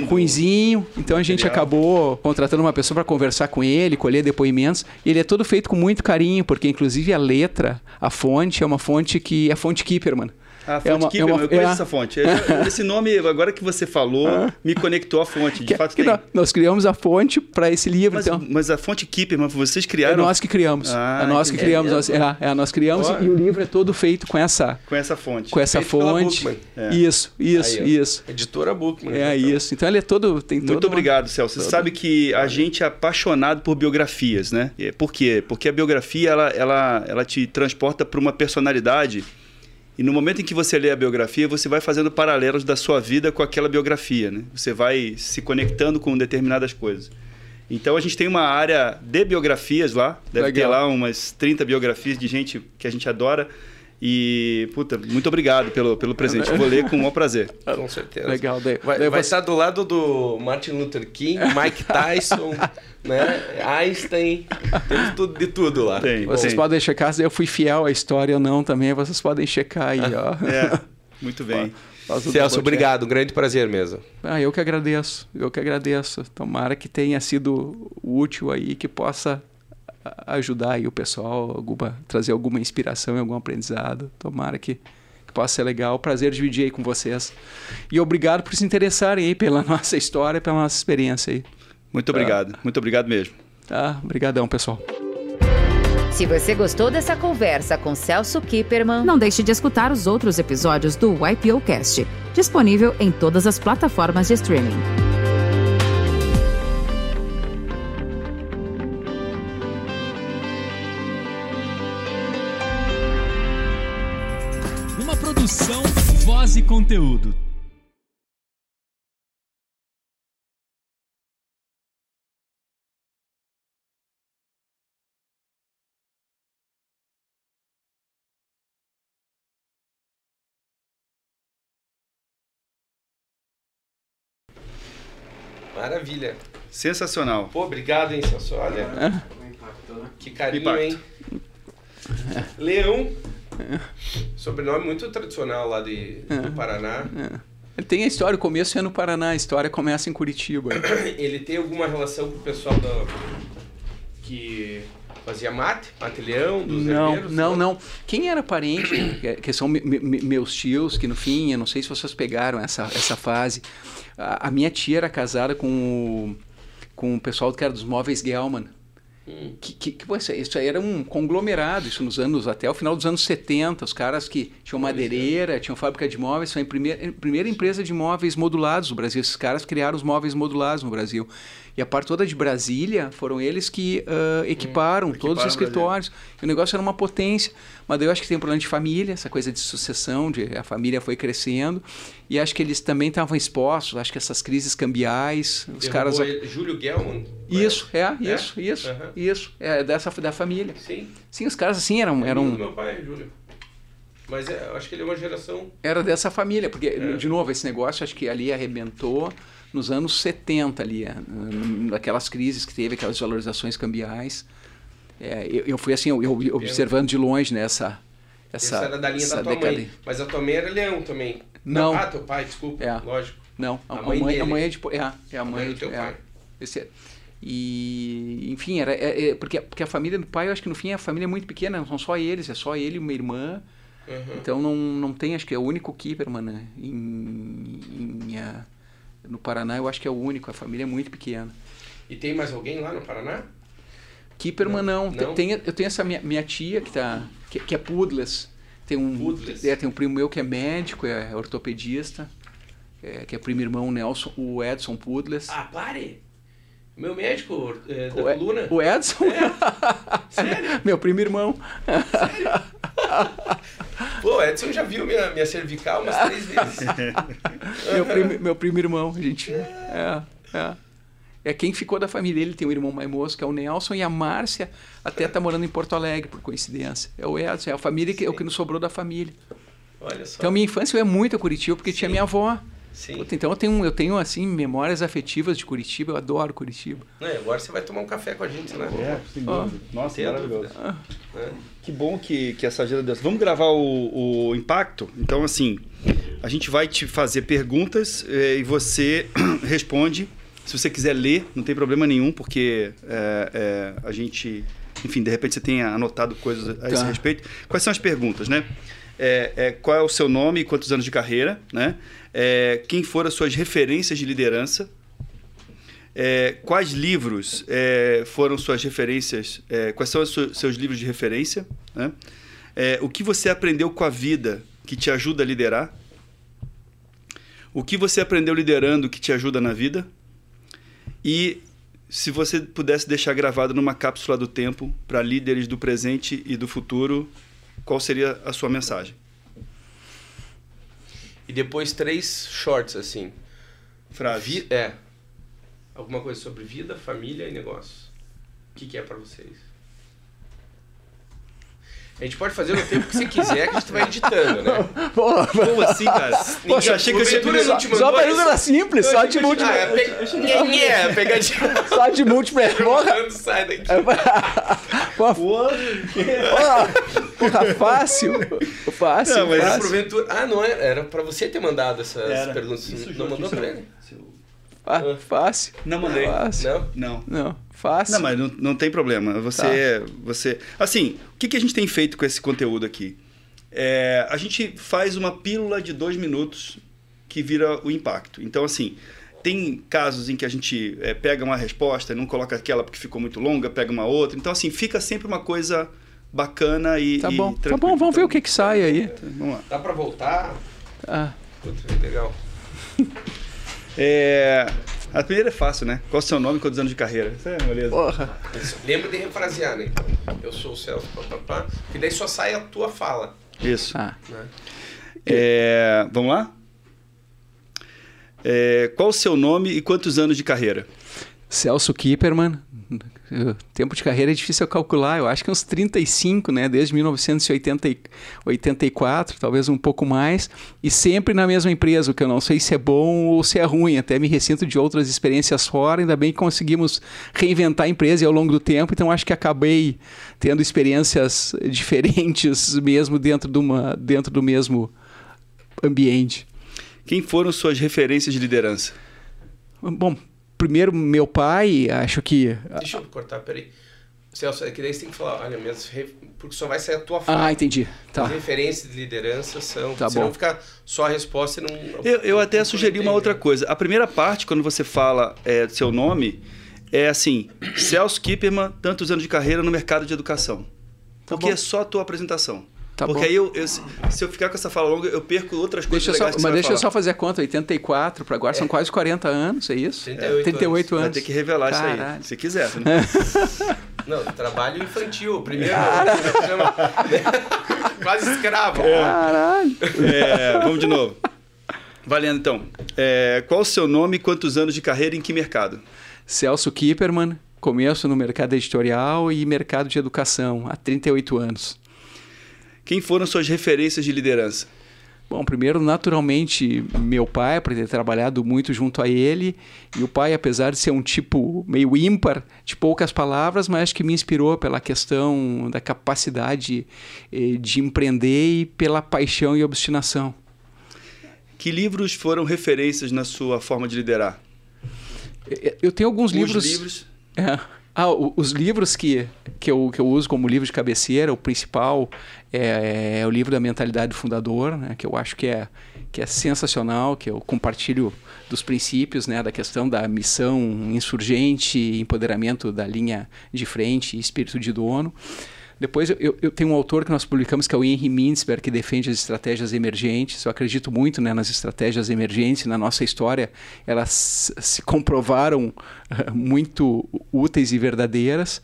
ruinzinho, então a gente acabou contratando uma pessoa para conversar com ele, colher depoimentos, e ele é todo feito com muito carinho, porque inclusive a letra, a fonte é uma fonte que é a fonte Kipperman. A fonte é uma, Keeper, é uma, eu conheço é, essa fonte. Esse nome, agora que você falou, ah. me conectou à fonte. De que, fato, que tem... nós criamos a fonte para esse livro. Mas, então. mas a fonte Keeper, mas vocês criaram? É nós que criamos. Ah, é nós que criamos. Nós, é, é, nós criamos e, e o livro é todo feito com essa... Com essa fonte. Com essa feito fonte. É. Isso, isso, Aí, isso. Editora Bookman. É então. isso. Então ele é todo... Tem Muito obrigado, Celso. Você todo... sabe que a gente é apaixonado por biografias, né? Por quê? Porque a biografia, ela, ela, ela te transporta para uma personalidade e no momento em que você lê a biografia, você vai fazendo paralelos da sua vida com aquela biografia. Né? Você vai se conectando com determinadas coisas. Então a gente tem uma área de biografias lá. Deve Legal. ter lá umas 30 biografias de gente que a gente adora. E, puta, muito obrigado pelo, pelo presente. Vou ler com o maior prazer. Com certeza. Legal. Vai, vai, vai estar do lado do Martin Luther King, Mike Tyson, né? Einstein, temos tudo, de tudo lá. Tem, vocês tem. podem checar se eu fui fiel à história ou não também. Vocês podem checar aí, ó. É, muito bem. Celso, obrigado. Um grande prazer mesmo. Ah, eu que agradeço. Eu que agradeço. Tomara que tenha sido útil aí, que possa ajudar aí o pessoal, alguma, trazer alguma inspiração e algum aprendizado. Tomara que, que possa ser legal. Prazer dividir aí com vocês. E obrigado por se interessarem aí pela nossa história, pela nossa experiência aí. Muito obrigado. Tá? Muito obrigado mesmo. Tá, obrigadão, pessoal. Se você gostou dessa conversa com Celso Kipperman, não deixe de escutar os outros episódios do YPOcast, disponível em todas as plataformas de streaming. Produção Voz e Conteúdo. Maravilha. Sensacional. Pô, obrigado, hein, Celso. Olha. Que carinho, hein? Leão. Sobrenome muito tradicional lá de, é. do Paraná. É. Tem a história, o começo é no Paraná, a história começa em Curitiba. Ele tem alguma relação com o pessoal da... que fazia mate? Mate leão, dos Não, herdeiros? não, não. Quem era parente, que- que são me- me- meus tios, que no fim, eu não sei se vocês pegaram essa, essa fase. A, a minha tia era casada com o, com o pessoal que era dos móveis Gelman. Hum. Que, que, que, pô, isso aí- isso aí era um conglomerado, isso nos anos, até o final dos anos 70, os caras que tinham madeireira, tinham fábrica de móveis, foi a primeira, a primeira empresa de móveis modulados no Brasil. Esses caras criaram os móveis modulados no Brasil. E a parte toda de Brasília, foram eles que ah, equiparam todos os Equiparam escritórios. E o negócio era uma potência. Mas daí eu acho que tem um problema de família, essa coisa de sucessão, de a família foi crescendo. E acho que eles também estavam expostos, acho que essas crises cambiais, os Derrubou caras... ele- Júlio Gelman? Isso, é, É? isso, isso, Aham. isso. É dessa da família. Sim. Sim, os caras assim eram, do eram meu pai, Júlio. Mas é, acho que ele é uma geração... era dessa família, porque É. de novo esse negócio acho que ali arrebentou nos anos 70 ali, é, naquelas crises que teve, aquelas valorizações cambiais. É, eu, eu fui assim, eu, eu observando de longe nessa essa, Essa era da linha essa da tua década. mãe. Mas a tua mãe era leão também. Não. Ah, teu pai, desculpa. É. Lógico. Não, a, A mãe mãe, a mãe é de é, é a A mãe mãe do teu é, pai. esse é. E, enfim, era, é, é, porque, porque a família do pai, eu acho que no fim a família é muito pequena, não são só eles, é só ele e uma irmã. Uhum. Então não, não tem, acho que é o único Kipperman né? em, em, ah, no Paraná, eu acho que é o único, a família é muito pequena. E tem mais alguém lá no Paraná? Kipperman não, Não? Não? Tem, eu tenho essa minha, minha tia que, tá, que, que é Pudless. Tem um, é, tem um primo meu que é médico, é ortopedista, é, que é primo irmão Nelson, o Edson Pudless. Ah, pare! Meu médico é, da o, coluna. o Edson? Sério? meu primo irmão. Pô, o Edson já viu minha, minha cervical umas três vezes. meu, primo, meu primo irmão, gente. É, é. É quem ficou da família. Ele tem um irmão mais moço, que é o Nelson, e a Márcia até tá morando em Porto Alegre, por coincidência. É o Edson, é a família que é o que nos sobrou da família. Olha só. Então, minha infância é muito a Curitiba, porque tinha minha avó. Sim. Puta, então, eu tenho, eu tenho, assim, memórias afetivas de Curitiba. Eu adoro Curitiba. E agora você vai tomar um café com a gente, né? É, sem dúvida. Nossa, maravilhoso. dúvida. É. Que bom que, que essa agenda deu. Vamos gravar o, o impacto? Então, assim, a gente vai te fazer perguntas eh, e você responde. Se você quiser ler, não tem problema nenhum, porque é, é, a gente, enfim, de repente você tenha anotado coisas a esse Tá. respeito. Quais são as perguntas, né? É, é, qual é o seu nome e quantos anos de carreira, né? É, quem foram as suas referências de liderança? É, quais livros é, foram suas referências? é, quais são os seus livros de referência? né? O que você aprendeu com a vida que te ajuda a liderar? O que você aprendeu liderando que te ajuda na vida? E se você pudesse deixar gravado numa cápsula do tempo para líderes do presente e do futuro, qual seria a sua mensagem? E depois três shorts, assim. Frase. É. Alguma coisa sobre vida, família e negócios. O que, que é pra vocês? A gente pode fazer no tempo que você quiser, que a gente vai editando, né? Como assim, cara? Ninguém- Já achei que eu tinha não te Só a pergunta era simples, só de múltiplo. Ah, é, pe... Quem é? Pegadinha. Só de múltiplo. Porra! Mano, sai daqui. Porra, porra, porra, fácil. Fácil, Não, mas Era fácil. porventura... Ah, não era. Era pra você ter mandado essas Era. perguntas. Isso, não mandou pra ele? Fá- Fácil. Não mandei. Fácil. Não? Não. Não, fácil. Não, mas não, não tem problema. Você, você, assim, o que, que a gente tem feito com esse conteúdo aqui? É, a gente faz uma pílula de dois minutos que vira o impacto. Então, assim, tem casos em que a gente é, pega uma resposta e não coloca aquela porque ficou muito longa, pega uma outra. Então, assim, fica sempre uma coisa bacana e Tá e bom, tá tranquila. bom, vamos ver o que que sai aí. Vamos lá. Dá pra voltar? Ah, Puta, legal. É, a primeira é fácil, né? Qual é o seu nome e quantos anos de carreira? Isso é beleza. porra. Lembra de refrasear, né? Eu sou o Celso, papapá. Que daí só sai a tua fala. Isso. Ah, Né? É, vamos lá? É, qual o seu nome e quantos anos de carreira? Celso Kipperman. Eh, Tempo de carreira é difícil eu calcular, eu acho que uns 35, né? Desde 1984, talvez um pouco mais, e sempre na mesma empresa, o que eu não sei se é bom ou se é ruim. Até me ressinto de outras experiências fora, ainda bem que conseguimos reinventar a empresa ao longo do tempo, então acho que acabei tendo experiências diferentes mesmo dentro, de uma, dentro do mesmo ambiente. Quem foram suas referências de liderança? Bom, primeiro meu pai, acho que. Deixa eu cortar, peraí. Celso, é que daí você tem que falar, olha, minhas porque só vai sair a tua fala. Ah, entendi. Tá. As referências de liderança são. Tá se não bom. ficar só a resposta e não. Eu, eu até não sugeri uma outra coisa. A primeira parte, quando você fala é, seu nome, é assim: Celso Kipperman, tantos anos de carreira no mercado de educação. Tá Porque bom. é só a tua apresentação. Tá Porque bom. aí eu, eu- se eu ficar com essa fala longa, eu perco outras coisas Deixa eu só, legais que você mas vai deixa eu só fazer a conta, 84 para agora são quase 40 anos, é isso? 38 38 Vai anos. ter que revelar isso Caralho. aí, se quiser. né? Não, trabalho infantil. Primeiro. chama- Quase escravo. Caralho. É, vamos de novo. Valendo então. É, qual o seu nome, quantos anos de carreira e em que mercado? Celso Kipperman, começo no mercado editorial e mercado de educação, há 38 anos. Quem foram suas referências de liderança? Bom, primeiro, naturalmente, meu pai, por ter trabalhado muito junto a ele, e o pai, apesar de ser um tipo meio ímpar, de poucas palavras, mas acho que me inspirou pela questão da capacidade eh, de empreender e pela paixão e obstinação. Que livros foram referências na sua forma de liderar? Eh, Eu tenho alguns Os livros. livros. É. Ah, os livros que, que, eu, que eu uso como livro de cabeceira, o principal é, é o livro da Mentalidade do Fundador, né, que eu acho que é, que é sensacional, que eu compartilho dos princípios né, da questão da missão insurgente, empoderamento da linha de frente espírito de dono. Depois eu- eu, tenho um autor que nós publicamos que é o Henry Mintzberg, que defende as estratégias emergentes. Eu acredito muito né, nas estratégias emergentes. Na nossa história, elas se comprovaram eh, muito úteis e verdadeiras.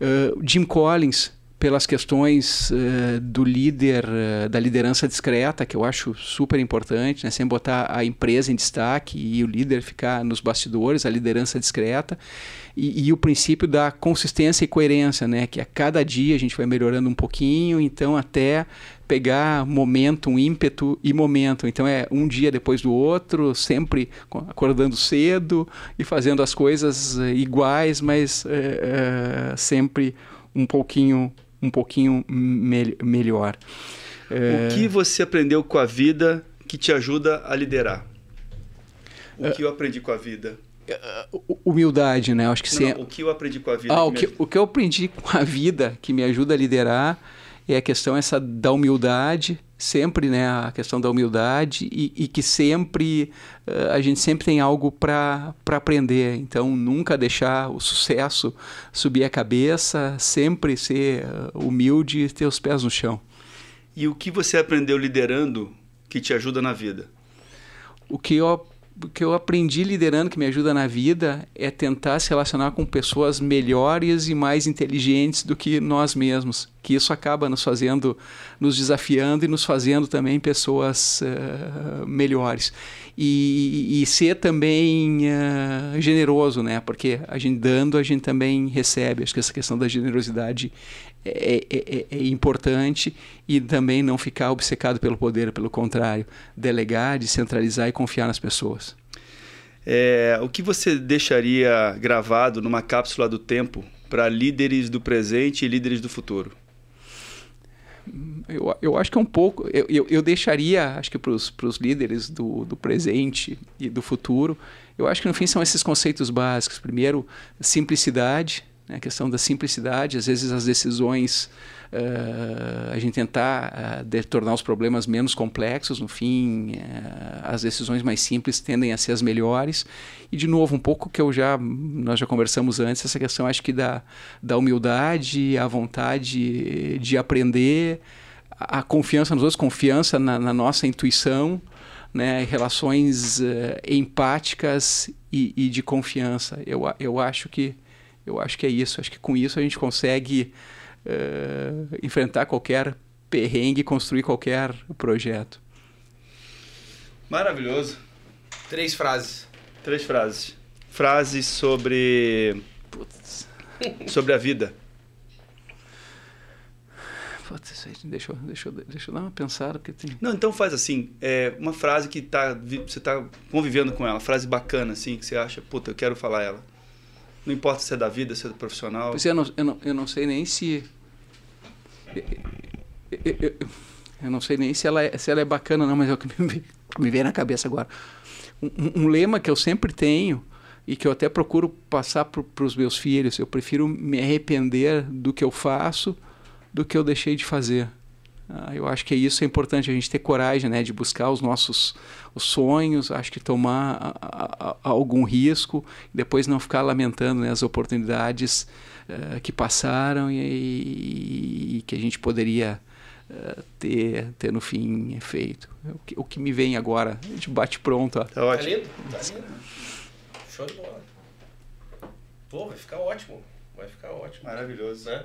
Eh, Jim Collins, pelas questões eh, do líder, eh, da liderança discreta, que eu acho super importante, né? sempre botar a empresa em destaque e o líder ficar nos bastidores, a liderança discreta, e, e o princípio da consistência e coerência, né? que a cada dia a gente vai melhorando um pouquinho, então até pegar momento, um ímpeto e momento. Então é um dia depois do outro, sempre co- acordando cedo e fazendo as coisas eh, iguais, mas sempre um pouquinho um pouquinho mel- melhor. Eh, O que você aprendeu com a vida que te ajuda a liderar? O que eu aprendi com a vida? hu- humildade, né? Acho que Não, se- não, o que eu aprendi com a vida? Ah, o me que, ajuda? o que eu aprendi com a vida que me ajuda a liderar é a questão essa da humildade, sempre, né? A questão da humildade e, e que sempre eh, a gente sempre tem algo para aprender. Então, nunca deixar o sucesso subir a cabeça, sempre ser eh, humilde e ter os pés no chão. E o que você aprendeu liderando que te ajuda na vida? O que eu que eu aprendi liderando que me ajuda na vida é tentar se relacionar com pessoas melhores e mais inteligentes do que nós mesmos. Que isso acaba nos fazendo, nos desafiando e nos fazendo também pessoas eh, melhores. E, e ser também eh, generoso, né? Porque a gente dando, a gente também recebe. Acho que essa questão da generosidade é, é- é- é importante e também não ficar obcecado pelo poder, pelo contrário, delegar, descentralizar e confiar nas pessoas. É, o que você deixaria gravado numa cápsula do tempo para líderes do presente e líderes do futuro? Eu, eu acho que é um pouco. Eu, eu, eu deixaria, acho que para os líderes do, do presente e do futuro, eu acho que no fim são esses conceitos básicos. Primeiro, simplicidade, né, a questão da simplicidade. Às vezes as decisões, eh, a gente tentar eh, de- tornar os problemas menos complexos, no fim, eh, as decisões mais simples tendem a ser as melhores. E de novo, um pouco que eu já nós já conversamos antes, essa questão acho que da, da humildade, a vontade de aprender, a confiança nos outros, confiança na, na nossa intuição, né, relações eh, empáticas e, e de confiança. Eu, eu acho que eu acho que é isso. Acho que com isso a gente consegue eh, enfrentar qualquer perrengue, e construir qualquer projeto. Maravilhoso. Três frases. Três frases. Frases sobre Putz, sobre a vida. putz, isso aí, deixa, eu, deixa, eu, deixa eu dar uma pensada, porque tem. Não, então faz assim, é, uma frase que tá, você está convivendo com ela, frase bacana assim, que você acha, puta, eu quero falar ela. Não importa se é da vida, se é do profissional. Pois é, eu não, eu, não, eu não sei nem se. Eu, não sei nem se ela é, se ela é bacana, não, mas é o que me, me na cabeça agora. Um, um lema que eu sempre tenho e que eu até procuro passar para os meus filhos. Eu prefiro me arrepender do que eu faço do que eu deixei de fazer. Ah, eu acho que isso é importante, a gente ter coragem né, de buscar os nossos os sonhos, acho que tomar a, a, a algum risco, depois não ficar lamentando né, as oportunidades uh, que passaram e, e, que a gente poderia uh, ter, ter no fim feito. O que, o que me vem agora, a gente bate pronto. Ó. Tá ótimo. Tá lindo, tá lindo. Show de bola. Pô, vai ficar ótimo. Vai ficar ótimo. Maravilhoso. Né?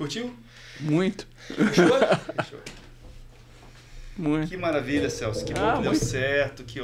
Curtiu? Muito. Fechou? Fechou. Muito. Que maravilha, Celso. Que bom ah, que deu muito. certo. Que